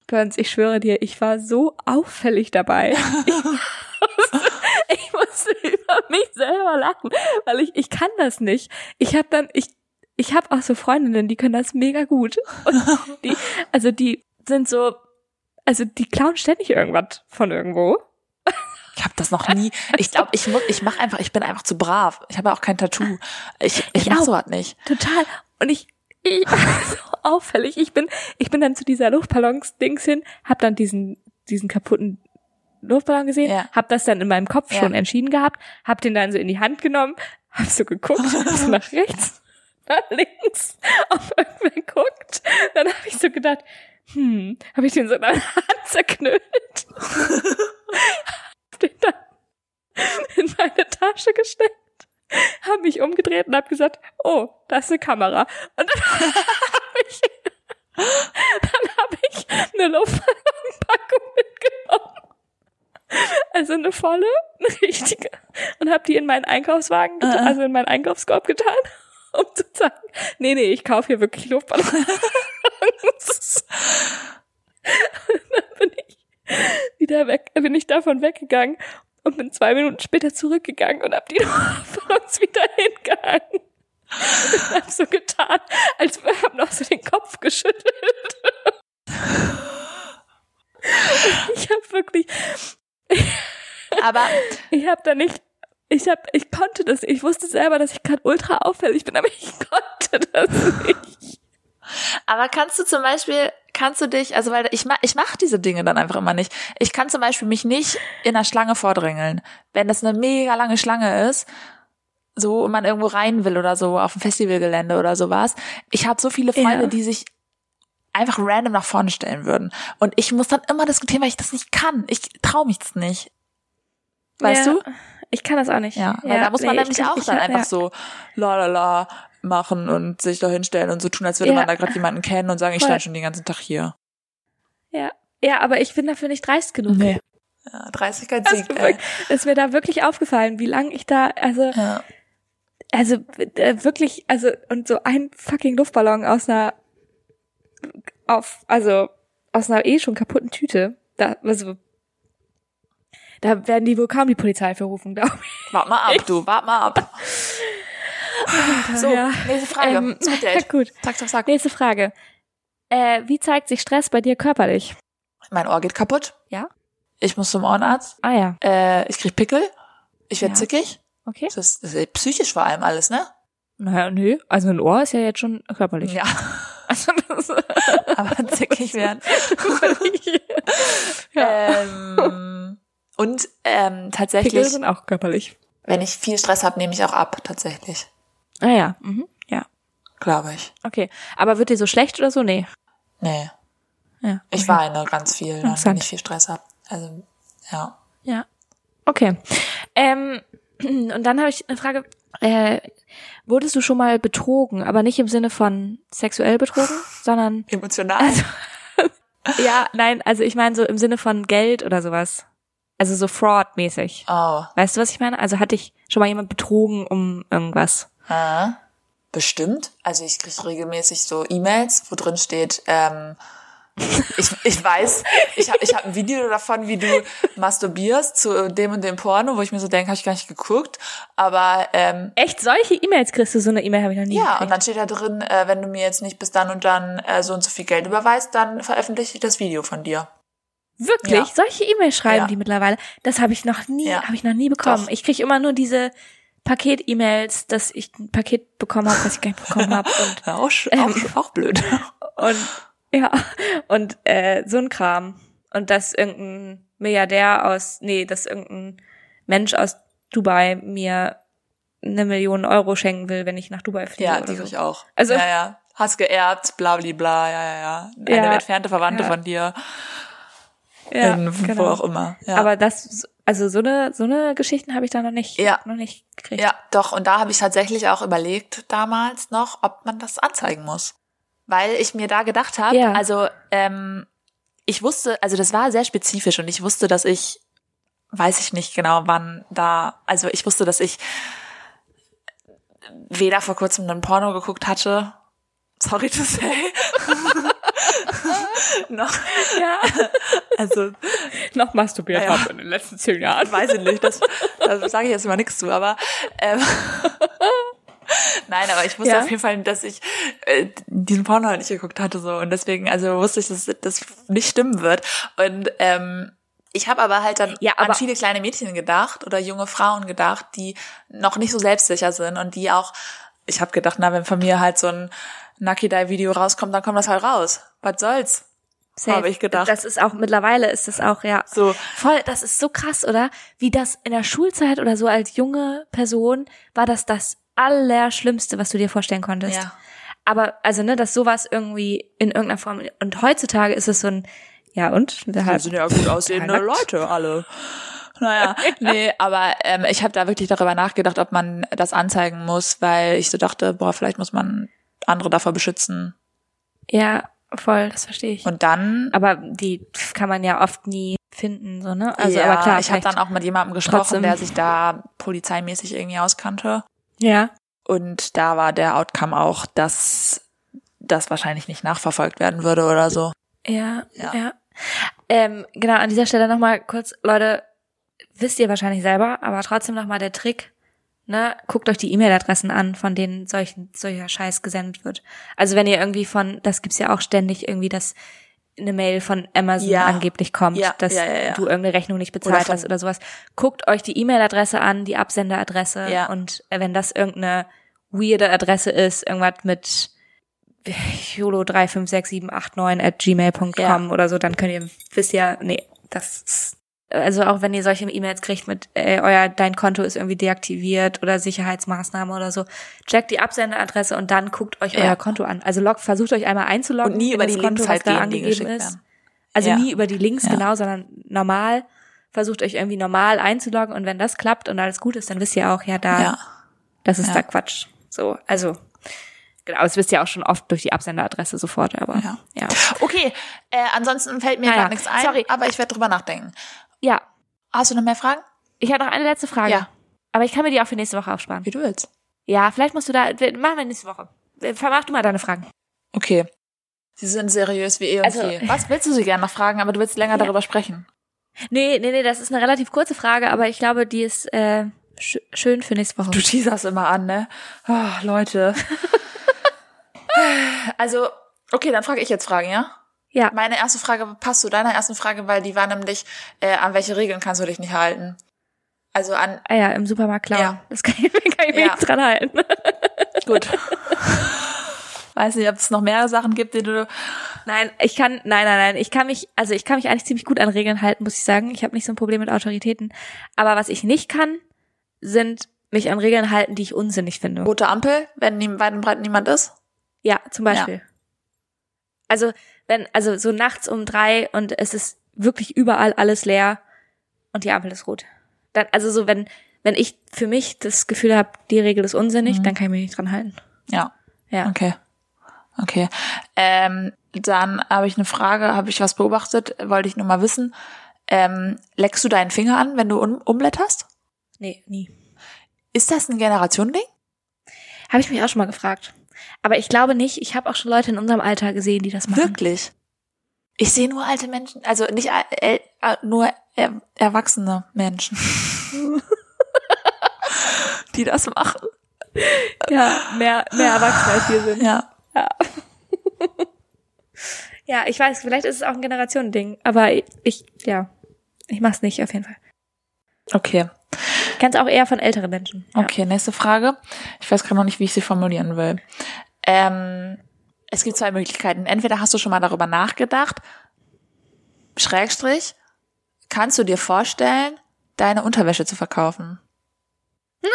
Burns, ich schwöre dir, ich war so auffällig dabei. ich, musste, ich musste über mich selber lachen, weil ich, ich kann das nicht. Ich habe dann, ich, ich habe auch so Freundinnen, die können das mega gut. Und die, also die sind so, also die klauen ständig irgendwas von irgendwo. Ich habe das noch nie. Ich glaube, ich muss, ich mache einfach, ich bin einfach zu brav. Ich habe ja auch kein Tattoo. Ich, ich, Ich mach auch. sowas nicht. Total. Und ich, ich, so auffällig. Ich bin, ich bin dann zu dieser Luftballons-Dings hin, hab dann diesen, diesen kaputten Luftballon gesehen, Ja. hab das dann in meinem Kopf Ja. schon entschieden gehabt, hab den dann so in die Hand genommen, hab so geguckt, so nach rechts, nach links, auf irgendwer geguckt. Dann habe ich so gedacht, hm, habe ich den so in meine Hand zerknüllt. hab den dann in meine Tasche gesteckt, hab mich umgedreht und hab gesagt, oh, da ist eine Kamera. Und dann habe ich, dann habe ich eine Luftballonpackung mitgenommen. Also eine volle, eine richtige. Und habe die in meinen Einkaufswagen, ah. also in meinen Einkaufskorb getan, um zu sagen, nee, nee, ich kaufe hier wirklich Luftballons. Und dann bin ich wieder weg, bin ich davon weggegangen und bin zwei Minuten später zurückgegangen und hab die Luftballons wieder hingehangen. Und hab so getan, als hab noch so den Kopf geschüttelt. Ich habe wirklich, Aber ich habe da nicht, ich habe, ich konnte das, ich wusste selber, dass ich gerade ultra auffällig bin, aber ich konnte das nicht. Aber kannst du zum Beispiel, kannst du dich, also weil ich mach, ich mach diese Dinge dann einfach immer nicht. Ich kann zum Beispiel mich nicht in einer Schlange vordrängeln. Wenn das eine mega lange Schlange ist, so und man irgendwo rein will oder so auf dem Festivalgelände oder sowas. Ich habe so viele Freunde, Ja. die sich einfach random nach vorne stellen würden. Und ich muss dann immer diskutieren, weil ich das nicht kann. Ich traue mich das nicht. Weißt ja, du? Ich kann das auch nicht. Ja, weil da muss man nee, nämlich ich- auch ich- dann ja, einfach ja. so la la la machen und sich da hinstellen und so tun, als würde Ja. man da gerade jemanden kennen und sagen, ich stand schon den ganzen Tag hier. Ja. ja, aber ich bin dafür nicht dreist genug. Nee. Ja, 30 kein Also Sieg, ey. wirklich, ist mir da wirklich aufgefallen, wie lang ich da, also, Ja. also äh, wirklich, also und so ein fucking Luftballon aus einer, auf, also aus einer eh schon kaputten Tüte, da, also, da werden die wohl kaum die Polizei verrufen, glaube ich. Wart mal ab, du, wart mal ab. So, Ja. nächste Frage. Ähm, gut. Zack, zack, zack. Nächste Frage. Äh, wie zeigt sich Stress bei dir körperlich? Mein Ohr geht kaputt. Ja? Ich muss zum Ohrenarzt. Ah ja, Äh, ich krieg Pickel. Ich werd Ja. zickig. okay. Das ist, das ist psychisch vor allem alles, ne? Naja, nö. Also ein Ohr ist ja jetzt schon körperlich. Ja, Also das aber zickig werden. ja. Ähm, und ähm, Pickel tatsächlich, sind auch körperlich. wenn ich viel Stress habe, nehme ich auch ab, tatsächlich. Ah ja. Mhm. Ja. Glaube ich. Okay. Aber wird dir so schlecht oder so? Nee. Nee. Ja. Ich okay. weine ganz viel, dann, wenn Interessant. ich viel Stress habe. Also, ja. Ja. Okay. Ähm, und dann habe ich eine Frage. Äh, wurdest du schon mal betrogen, aber nicht im Sinne von sexuell betrogen, sondern Emotional? ja, nein, also ich meine so im Sinne von Geld oder sowas. Also so Fraud-mäßig. oh. Weißt du, was ich meine? Also hatte ich schon mal jemand betrogen um irgendwas. Ah, bestimmt. Also ich kriege regelmäßig so E-Mails, wo drin steht, ähm, ich, ich weiß, ich habe ich hab ein Video davon, wie du masturbierst zu dem und dem Porno, wo ich mir so denke, habe ich gar nicht geguckt. Aber ähm, Echt, solche E-Mails kriegst du? So eine E-Mail habe ich noch nie ja, gekriegt. und dann steht da drin, äh, wenn du mir jetzt nicht bis dann und dann äh, so und so viel Geld überweist, dann veröffentliche ich das Video von dir. Wirklich? Ja. Solche E-Mails schreiben Ja. die mittlerweile? Das habe ich noch nie, Ja. habe ich noch nie bekommen. Doch. Ich kriege immer nur diese Paket-E-Mails, dass ich ein Paket bekommen habe, was ich gar nicht bekommen habe und auch, Ähm. auch, auch blöd. und ja und äh, so ein Kram und dass irgendein Milliardär aus nee, dass irgendein Mensch aus Dubai mir eine Million Euro schenken will, wenn ich nach Dubai fliege. Ja, die so. ich auch. Also- ja, ja. Hast geerbt, bla, bla, bla, ja, ja, ja. Eine entfernte Verwandte von dir, ja, in, wo genau. auch immer. Ja. Aber das also so eine so eine Geschichten habe ich da noch nicht Ja. noch nicht gekriegt. Ja, doch. Und da habe ich tatsächlich auch überlegt damals noch, ob man das anzeigen muss. Weil ich mir da gedacht habe, Ja. also ähm, ich wusste, also das war sehr spezifisch und ich wusste, dass ich, weiß ich nicht genau wann da, also ich wusste, dass ich weder vor kurzem einen Porno geguckt hatte, sorry to say, noch, ja. also noch masturbiert Ja. habe in den letzten zehn Jahren. weiß ich nicht, das, da sage ich jetzt mal nichts zu, aber ähm, nein, aber ich wusste Ja. auf jeden Fall, dass ich äh, diesen Porno halt nicht geguckt hatte so und deswegen, also wusste ich, dass das nicht stimmen wird und ähm, ich habe aber halt dann Ja, an aber- viele kleine Mädchen gedacht oder junge Frauen gedacht, die noch nicht so selbstsicher sind und die auch ich habe gedacht, na, wenn von mir halt so ein Nucky Die Video rauskommt, dann kommt das halt raus. Was soll's? Habe ich gedacht. Das ist auch, mittlerweile ist das auch, ja. So. Voll, das ist so krass, oder? Wie das in der Schulzeit oder so als junge Person war das das Allerschlimmste, was du dir vorstellen konntest. Ja. Aber, also, ne, dass sowas irgendwie in irgendeiner Form, und heutzutage ist es so ein, ja, und? Wir sind ja gut aussehende. Leute alle. Naja, nee, aber ähm, ich habe da wirklich darüber nachgedacht, ob man das anzeigen muss, weil ich so dachte, boah, vielleicht muss man andere davor beschützen. Ja, voll, das verstehe ich. Und dann, aber die kann man ja oft nie finden, so, ne? Also, ja, aber klar, ich habe dann auch mit jemandem gesprochen, trotzdem. der sich da polizeimäßig irgendwie auskannte. ja. Und da war der Outcome auch, dass das wahrscheinlich nicht nachverfolgt werden würde oder so. Ja, Ja. ja. Ähm, genau, an dieser Stelle nochmal kurz, Leute, wisst ihr wahrscheinlich selber, aber trotzdem nochmal der Trick, ne, guckt euch die E-Mail-Adressen an, von denen solchen, solcher Scheiß gesendet wird. Also wenn ihr irgendwie von, das gibt's ja auch ständig irgendwie, dass eine Mail von Amazon Ja. angeblich kommt, Ja, dass ja, du irgendeine Rechnung nicht bezahlt Oder hast oder sowas. Guckt euch die E-Mail-Adresse an, die Absenderadresse und äh, wenn das irgendeine weirde Adresse ist, irgendwas mit jolo35678 at gmail.com oder so, dann könnt ihr, wisst ihr, nee, das ist, also auch wenn ihr solche E-Mails kriegt mit, äh, euer, dein Konto ist irgendwie deaktiviert oder Sicherheitsmaßnahme oder so, checkt die Absenderadresse und dann guckt euch Ja. euer Konto an. Also loggt, versucht euch einmal einzuloggen. Und nie über die Konto, Links was halt da gehen, die angegeben ist. Also Ja. nie über die Links, Ja. genau, sondern normal versucht euch irgendwie normal einzuloggen und wenn das klappt und alles gut ist, dann wisst ihr auch, ja, da, Ja. das ist da Quatsch. So, also, genau, das wisst ihr auch schon oft durch die Absenderadresse sofort, aber, Ja. ja. Okay, äh, ansonsten fällt mir Naja, gerade nichts ein, sorry. aber ich werde drüber nachdenken. Ja, Hast du noch mehr Fragen? ich habe noch eine letzte Frage. Ja. Aber ich kann mir die auch für nächste Woche aufsparen. Wie du willst. Ja, vielleicht musst du da, machen wir nächste Woche. Vermach du mal deine Fragen. Okay. Sie sind seriös wie eh und Also- je. Was willst du sie gerne noch fragen, aber du willst länger darüber sprechen? Nee, nee, nee, das ist eine relativ kurze Frage, aber ich glaube, die ist äh, sch schön für nächste Woche. Du teaserst immer an, ne? Oh, Leute. also, okay, dann frage ich jetzt Fragen, ja? Ja. Meine erste Frage passt zu deiner ersten Frage, weil die war nämlich, äh, an welche Regeln kannst du dich nicht halten? Also an, Ah ja, im Supermarkt klauen. Ja. Das kann ich, kann ich mir Ja. nicht dran halten. gut. Weiß nicht, ob es noch mehr Sachen gibt, die du, Nein, ich kann, nein, nein, nein, ich kann mich, also ich kann mich eigentlich ziemlich gut an Regeln halten, muss ich sagen. Ich habe nicht so ein Problem mit Autoritäten. Aber was ich nicht kann, sind mich an Regeln halten, die ich unsinnig finde. rote Ampel, wenn weit und breit niemand ist? Ja, zum Beispiel. Also, wenn, also so nachts um drei und es ist wirklich überall alles leer und die Ampel ist rot. Dann, also so, wenn, wenn ich für mich das Gefühl habe, die Regel ist unsinnig, dann kann ich mich nicht dran halten. Ja. Ja. Okay. Okay. Ähm, dann habe ich eine Frage, habe ich was beobachtet, wollte ich nur mal wissen. Ähm, leckst du deinen Finger an, wenn du um umblätterst? Nee, nie. Ist das ein Generationending? Habe ich mich auch schon mal gefragt. Aber ich glaube nicht, ich habe auch schon Leute in unserem Alter gesehen, die das machen. Wirklich? Ich sehe nur alte Menschen, also nicht äh, nur er, erwachsene Menschen, die das machen. Ja, mehr, mehr Erwachsene als wir sind. Ja. Ja, ich weiß, vielleicht ist es auch ein Generationending, aber ich, ja, ich mach's nicht auf jeden Fall. Okay. Ich kenn's auch eher von älteren Menschen. Ja. Okay, nächste Frage. Ich weiß gerade noch nicht, wie ich sie formulieren will. Ähm, es gibt zwei Möglichkeiten. Entweder hast du schon mal darüber nachgedacht, Schrägstrich, kannst du dir vorstellen, deine Unterwäsche zu verkaufen?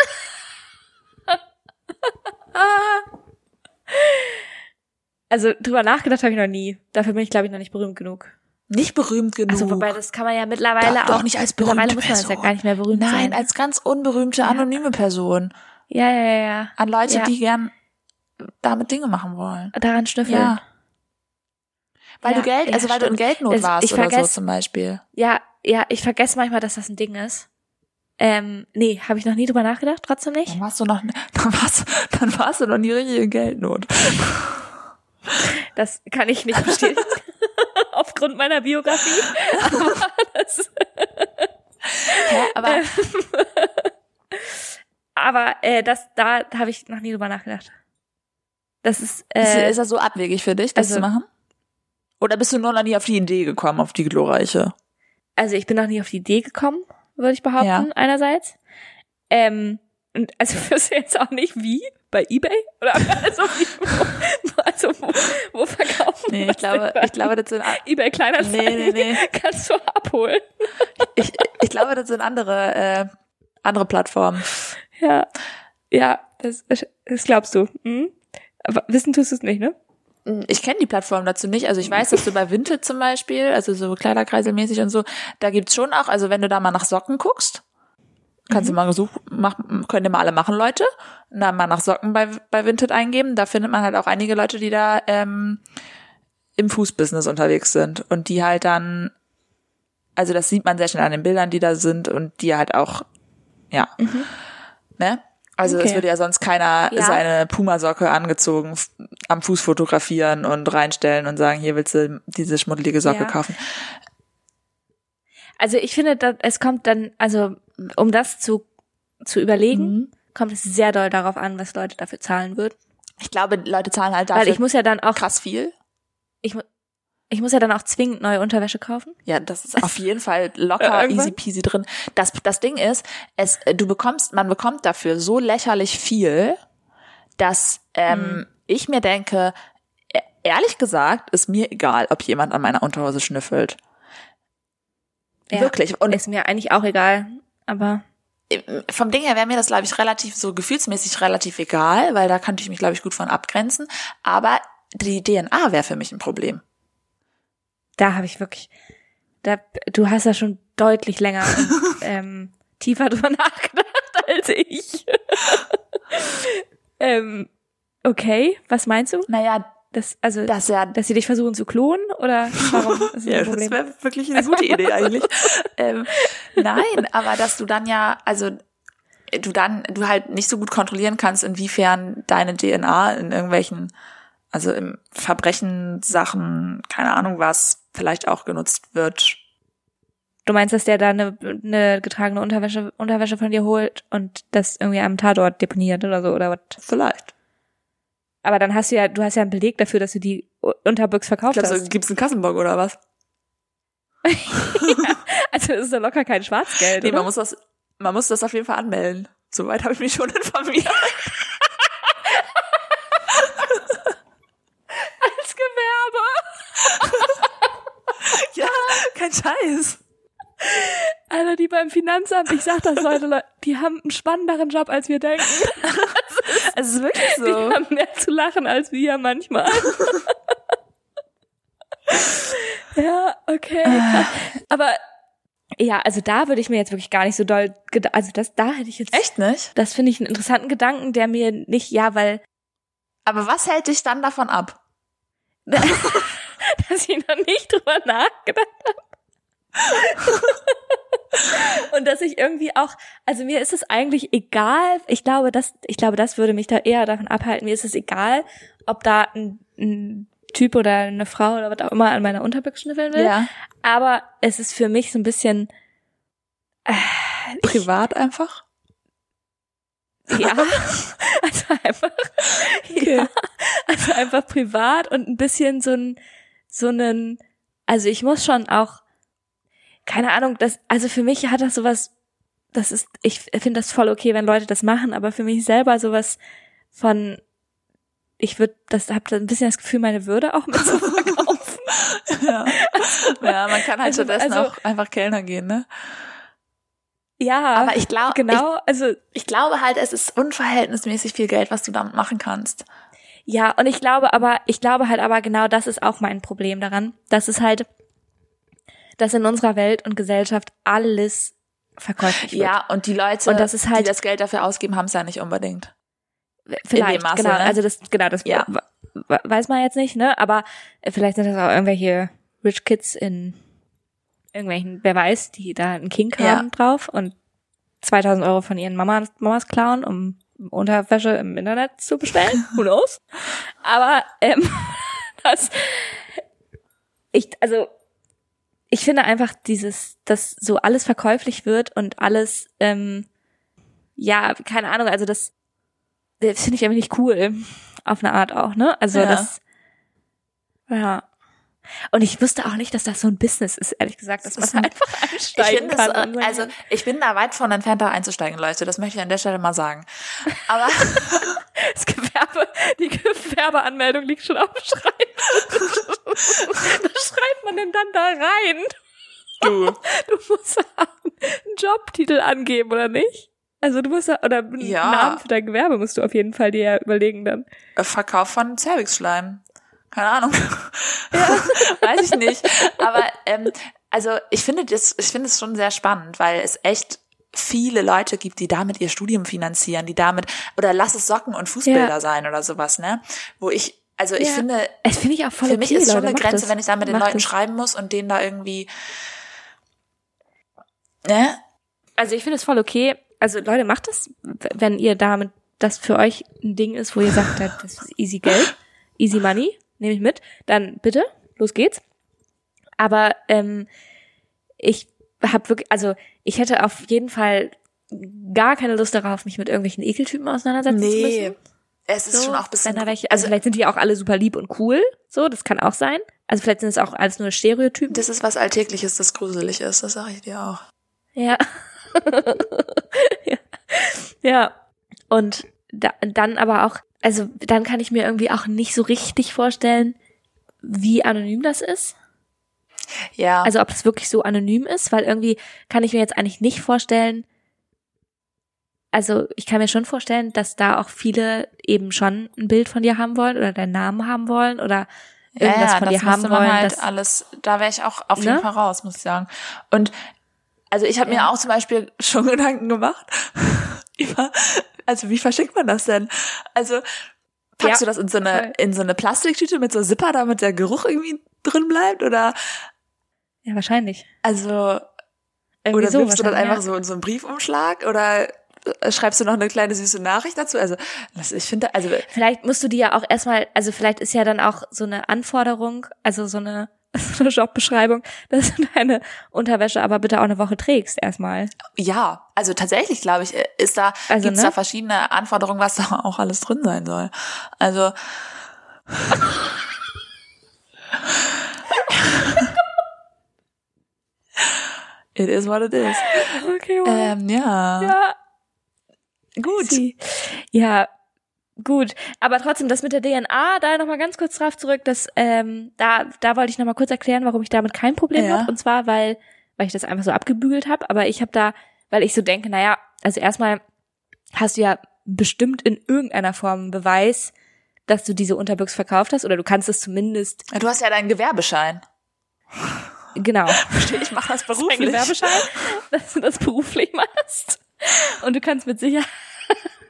Also drüber nachgedacht habe ich noch nie. Dafür bin ich, glaube ich, noch nicht berühmt genug. Nicht berühmt genug. Also wobei das kann man ja mittlerweile doch, auch. doch nicht als berühmte mittlerweile muss man Person. das ja gar nicht mehr berühmt Nein, sein. als ganz unberühmte, anonyme Person. ja, ja, ja, ja. An Leute, Ja. die gern damit Dinge machen wollen. Daran schnüffeln. Ja. Weil Ja, du Geld, ja, also weil du in stimmt. Geldnot Das- warst ich oder so vergess- zum Beispiel. Ja, ja, ich vergesse manchmal, dass das ein Ding ist. Ähm, nee, habe ich noch nie drüber nachgedacht, trotzdem nicht. Dann warst du noch, dann warst, dann warst du noch nie richtig in Geldnot. Das kann ich nicht bestätigen. Aufgrund meiner Biografie. Aber das, Hä? Aber aber äh, das, da habe ich noch nie drüber nachgedacht. Das ist, ist, äh, ist das so abwegig für dich, das also- zu machen? Oder bist du nur noch nie auf die Idee gekommen, auf die glorreiche? also ich bin noch nie auf die Idee gekommen, würde ich behaupten, Ja. einerseits. Ähm, Und also wirst du jetzt auch nicht wie? Bei Ebay? Oder also, wo, also wo, wo verkaufen Nee, wir ich glaube, ich glaube, das sind, Ebay Kleinanzeigen Nee, nee, nee. kannst du abholen. ich, ich glaube, das sind andere, äh, andere Plattformen. Ja, ja, das, das glaubst du. Hm? Aber wissen tust du es nicht, ne? Ich kenne die Plattform dazu nicht. Also ich weiß, dass du bei Vinted zum Beispiel, also so Kleiderkreiselmäßig und so, da gibt's schon auch, also wenn du da mal nach Socken guckst, kannst du mal gesucht, mach, können dir mal alle machen, Leute. Und dann mal nach Socken bei, bei Vinted eingeben. Da findet man halt auch einige Leute, die da ähm, im Fußbusiness unterwegs sind und die halt dann, also das sieht man sehr schnell an den Bildern, die da sind und die halt auch, ja, ne? Also es Okay. würde ja sonst keiner Ja. seine Pumasocke angezogen am Fuß fotografieren und reinstellen und sagen, hier willst du diese schmuddelige Socke Ja. kaufen. Also ich finde, es kommt dann, also um das zu, zu überlegen, Mhm. kommt es sehr doll darauf an, was Leute dafür zahlen würden. Ich glaube, Leute zahlen halt dafür Weil ich muss ja dann auch, krass viel. ich, mu- ich muss ja dann auch zwingend neue Unterwäsche kaufen. Ja, das ist auf jeden Fall locker Ja, easy peasy drin. Das, das Ding ist, es, du bekommst, man bekommt dafür so lächerlich viel, dass ähm, Hm. ich mir denke, e- ehrlich gesagt, ist mir egal, ob jemand an meiner Unterhose schnüffelt. Ja. Wirklich. Und Ist mir eigentlich auch egal, aber vom Ding her wäre mir das, glaube ich, relativ so gefühlsmäßig relativ egal, weil da könnte ich mich, glaube ich, gut von abgrenzen. Aber die DNA wäre für mich ein Problem. da habe ich wirklich, da, du hast ja schon deutlich länger und, ähm, tiefer drüber nachgedacht als ich. ähm, okay, was meinst du? Naja, Das, also, das ja dass sie dich versuchen zu klonen oder warum ist das Ja, das wäre wirklich eine gute Idee eigentlich. ähm, nein, aber dass du dann ja, also du dann, du halt nicht so gut kontrollieren kannst, inwiefern deine DNA in irgendwelchen, also im Verbrechen, Sachen, keine Ahnung was, vielleicht auch genutzt wird. Du meinst, dass der da eine, eine getragene Unterwäsche, Unterwäsche von dir holt und das irgendwie am Tatort deponiert oder so oder was? Vielleicht. Aber dann hast du ja, du hast ja einen Beleg dafür, dass du die Unterbüchs verkauft hast. gibt's einen Kassenbock oder was? Also das ist ja locker kein Schwarzgeld. Nee, oder? man muss das, man muss das auf jeden Fall anmelden. Soweit habe ich mich schon informiert. als Gewerbe. ja, kein Scheiß. Alter, die beim Finanzamt, ich sag das Leute, Leute, die haben einen spannenderen Job, als wir denken. Es ist wirklich Die so. haben mehr zu lachen als wir manchmal. ja, okay. krass. Aber ja, also da würde ich mir jetzt wirklich gar nicht so doll, also das, da hätte ich jetzt, Echt nicht? das finde ich einen interessanten Gedanken, der mir nicht, ja, weil, Aber was hält dich dann davon ab? dass ich noch nicht drüber nachgedacht habe. Und dass ich irgendwie auch, also mir ist es eigentlich egal, ich glaube, das, ich glaube, das würde mich da eher davon abhalten, mir ist es egal, ob da ein, ein Typ oder eine Frau oder was auch immer an meiner Unterbüchse schnüffeln will. Ja. Aber es ist für mich so ein bisschen, äh, Privat einfach? ja, also einfach, ja, also einfach privat und ein bisschen so ein, so einen, also ich muss schon auch, keine Ahnung, das, also für mich hat das sowas, das ist, ich finde das voll okay, wenn Leute das machen, aber für mich selber sowas von, ich würde, das habe ein bisschen das Gefühl, meine Würde auch mit zu verkaufen. Ja. ja, man kann halt Also- stattdessen also- auch einfach Kellner gehen, ne? Ja, Aber ich glaube, genau, also ich, ich glaube halt, es ist unverhältnismäßig viel Geld, was du damit machen kannst. Ja, und ich glaube aber, ich glaube halt aber genau das ist auch mein Problem daran, dass es halt, dass in unserer Welt und Gesellschaft alles verkäuflich wird. Ja, und die Leute, Und das ist halt- die das Geld dafür ausgeben, haben es ja nicht unbedingt. vielleicht, Maße, genau, ne? also das, genau, das Ja. weiß man jetzt nicht, ne, aber vielleicht sind das auch irgendwelche Rich Kids in irgendwelchen, wer weiß, die da einen Kink Ja. haben drauf und 2000 Euro von ihren Mamas, Mamas klauen, um Unterwäsche im Internet zu bestellen. Who knows? Aber ähm, das, ich, also ich finde einfach dieses, dass so alles verkäuflich wird und alles, ähm, ja, keine Ahnung, also das, das finde ich irgendwie nicht cool, auf eine Art auch, ne? Also Ja. das, ja. Und ich wusste auch nicht, dass das so ein Business ist, ehrlich gesagt, dass man ist ein- einfach Ich einsteigen finde kann. sagen also ich bin da weit von entfernt, da einzusteigen, Leute. Das möchte ich an der Stelle mal sagen. Aber das Gewerbe, die Gewerbeanmeldung liegt schon auf dem Schreibtisch. Was schreibt man denn dann da rein? du, Du musst einen Jobtitel angeben, oder nicht? Also du musst oder einen Ja. Namen für dein Gewerbe musst du auf jeden Fall dir überlegen dann. Verkauf von Cervixschleim. Keine Ahnung. Weiß ich nicht. Aber ähm, also ich finde das, ich finde es schon sehr spannend, weil es echt viele Leute gibt, die damit ihr Studium finanzieren, die damit oder lass es Socken und Fußbilder Ja. sein oder sowas, ne? Wo ich, also ich Ja. finde, Es finde ich auch voll für okay, mich ist schon Leute, eine Grenze, das. wenn ich da mit den Leuten das. schreiben muss und denen da irgendwie, ne? Also ich finde es voll okay. Also Leute, macht das, wenn ihr damit das für euch ein Ding ist, wo ihr sagt, das ist easy Geld, easy money, nehme ich mit, dann bitte, los geht's. Aber ähm, ich habe wirklich, also ich hätte auf jeden Fall gar keine Lust darauf, mich mit irgendwelchen Ekeltypen auseinandersetzen zu müssen. Es ist So, schon auch ein bisschen, welche, also, vielleicht sind die auch alle super lieb und cool, so, das kann auch sein. Also vielleicht sind es auch alles nur Stereotypen. das ist was Alltägliches, das gruselig ist, das sage ich dir auch. Ja. ja. Ja. Und da, dann aber auch, also dann kann ich mir irgendwie auch nicht so richtig vorstellen, wie anonym das ist. Ja. Also ob es wirklich so anonym ist, weil irgendwie kann ich mir jetzt eigentlich nicht vorstellen, also ich kann mir schon vorstellen, dass da auch viele eben schon ein Bild von dir haben wollen oder deinen Namen haben wollen oder irgendwas von dir das haben wollen. Halt dass, alles, da wäre ich auch auf jeden Ne? Fall raus, muss ich sagen. Und also ich habe mir Ja. auch zum Beispiel schon Gedanken gemacht über, also wie verschickt man das denn? Also packst Ja, du das in so eine voll. in so eine Plastiktüte mit so Zipper, damit der Geruch irgendwie drin bleibt oder ja, wahrscheinlich. also Irgendwie oder so wirfst du das einfach so in so einen Briefumschlag oder äh, schreibst du noch eine kleine süße Nachricht dazu? Also das, ich finde, also Vielleicht musst du die ja auch erstmal, also vielleicht ist ja dann auch so eine Anforderung, also so eine, so eine Jobbeschreibung, dass du deine Unterwäsche aber bitte auch eine Woche trägst erstmal. Ja, also tatsächlich glaube ich, ist da Also, gibt's ne? da verschiedene Anforderungen, was da auch alles drin sein soll. Also It is what it is. Okay, Ähm, ja. ja, Gut. Ja, gut. Aber trotzdem, das mit der DNA, da nochmal ganz kurz drauf zurück, das, ähm, da, da wollte ich nochmal kurz erklären, warum ich damit kein Problem Ja. habe. Und zwar, weil, weil ich das einfach so abgebügelt habe. Aber ich habe da, weil ich so denke, naja, also erstmal hast du ja bestimmt in irgendeiner Form einen Beweis, dass du diese Unterbüchs verkauft hast, oder du kannst es zumindest, Du hast ja deinen Gewerbeschein. genau. Ich mache das beruflich. Gewerbeschein, dass du das beruflich machst. Und du kannst mit Sicherheit,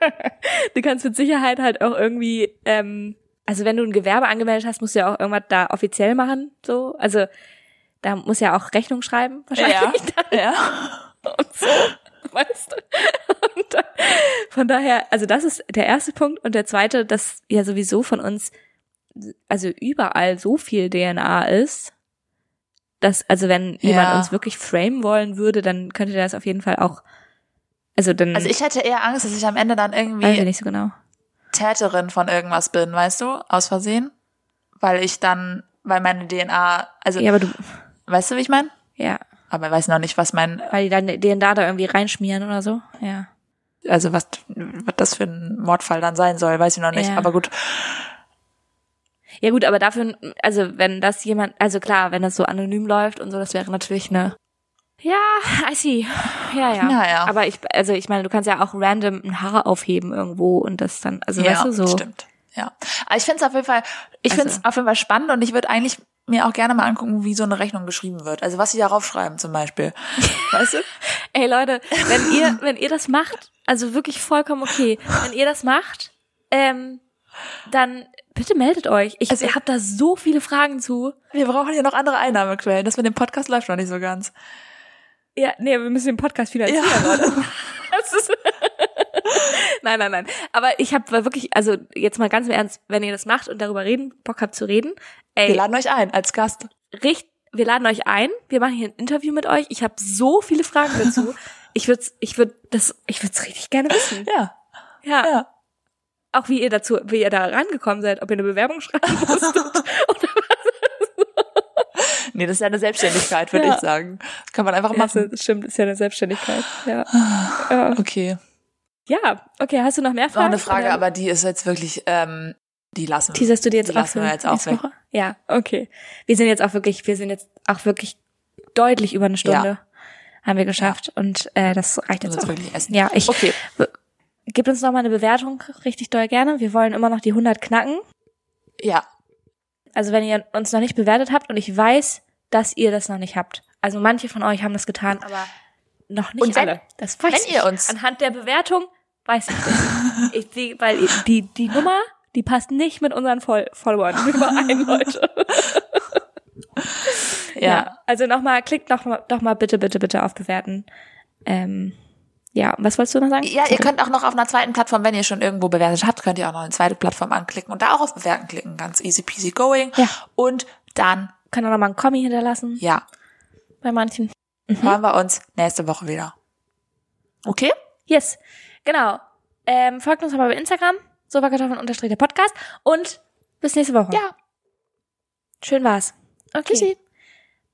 du kannst mit Sicherheit halt auch irgendwie, ähm, also wenn du ein Gewerbe angemeldet hast, musst du ja auch irgendwas da offiziell machen, so. Also da muss ja auch Rechnung schreiben, wahrscheinlich. Ja. ja. und so, weißt du. Und dann, von daher, also das ist der erste Punkt. Und der zweite, dass ja sowieso von uns, also überall so viel DNA ist, dass, also wenn jemand Ja. uns wirklich framen wollen würde, dann könnte der das auf jeden Fall auch, also dann, Also ich hätte eher Angst, dass ich am Ende dann weiß ich irgendwie nicht so genau. Täterin von irgendwas bin, weißt du? Aus Versehen. Weil ich dann, weil meine DNA, also Ja, aber du, weißt du, wie ich meine? ja, Aber ich weiß noch nicht, was mein, weil die dann DNA da irgendwie reinschmieren oder so, ja. also was, was das für ein Mordfall dann sein soll, weiß ich noch nicht. Ja. Aber gut. Ja gut, aber dafür, also wenn das jemand, also klar, wenn das so anonym läuft und so, das wäre natürlich eine. Ja, I see. Ja, ja. Ja, ja. Aber ich, also ich meine, du kannst ja auch random ein Haar aufheben irgendwo und das dann, also ja, weißt du so. stimmt. Ja. Aber ich finde es auf jeden Fall, ich Also. auf jeden Fall spannend und ich würde eigentlich mir auch gerne mal angucken, wie so eine Rechnung geschrieben wird. Also was sie darauf schreiben zum Beispiel. weißt du? Ey Leute, wenn ihr, wenn ihr das macht, also wirklich vollkommen okay, wenn ihr das macht, ähm, dann bitte meldet euch. Ich Also- habe da so viele Fragen zu. Wir brauchen ja noch andere Einnahmequellen. Das mit dem Podcast läuft noch nicht so ganz. Ja, nee, wir müssen den Podcast finanzieren, Ja. Ist nein, nein, nein. Aber ich habe wirklich, also jetzt mal ganz im Ernst, wenn ihr das macht und darüber reden, Bock habt zu reden, Wir ey, laden euch ein als Gast. richt, wir laden euch ein, wir machen hier ein Interview mit euch. Ich habe so viele Fragen dazu. Ich würde, ich würde das, ich würde es richtig gerne wissen. Ja. Ja. Ja. Auch wie ihr dazu, wie ihr da rangekommen seid, ob ihr eine Bewerbung schreiben musstet oder. Nee, das ist ja eine Selbstständigkeit, würde Ja. ich sagen. Kann man einfach Ja, machen. das stimmt, ist ja eine Selbstständigkeit. Ja. ja. Okay. ja, okay, hast du noch mehr Noch Fragen? eine Frage, Oder aber die ist jetzt wirklich, ähm, die lassen wir. Teaserst du dir jetzt die lassen wir jetzt auch weg. Woche? Ja, okay. Wir sind jetzt auch wirklich, wir sind jetzt auch wirklich deutlich über eine Stunde. Haben wir geschafft. Und äh, das reicht jetzt jetzt auch. wirklich essen. Ja, ich Okay. gib uns noch mal eine Bewertung richtig doll gerne. Wir wollen immer noch die 100 knacken. Ja. Also wenn ihr uns noch nicht bewertet habt und ich weiß, dass ihr das noch nicht habt. Also manche von euch haben das getan, aber noch nicht Und wenn- alle. Das weiß wenn ich. ihr uns- anhand der Bewertung weiß ich das. ich, die, weil die die Nummer, die passt nicht mit unseren Fol Followern überein, Leute. Ja. Also nochmal, klickt noch doch mal bitte, bitte, bitte auf bewerten. Ähm, ja, was wolltest du noch sagen? Ja, ihr könnt auch noch auf einer zweiten Plattform, wenn ihr schon irgendwo bewertet habt, könnt ihr auch noch eine zweite Plattform anklicken und da auch auf Bewerten klicken. Ganz easy peasy going. Ja. Und dann, Könnt auch noch mal einen Kommi hinterlassen ja, bei manchen. hören wir uns nächste Woche wieder. Okay? Yes, genau. Ähm, folgt uns aber bei Instagram, sofakartoffeln der Podcast und bis nächste Woche. Ja. Schön war's. Okay. Tschüssi.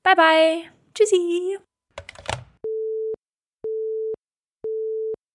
Bye bye. Tschüssi.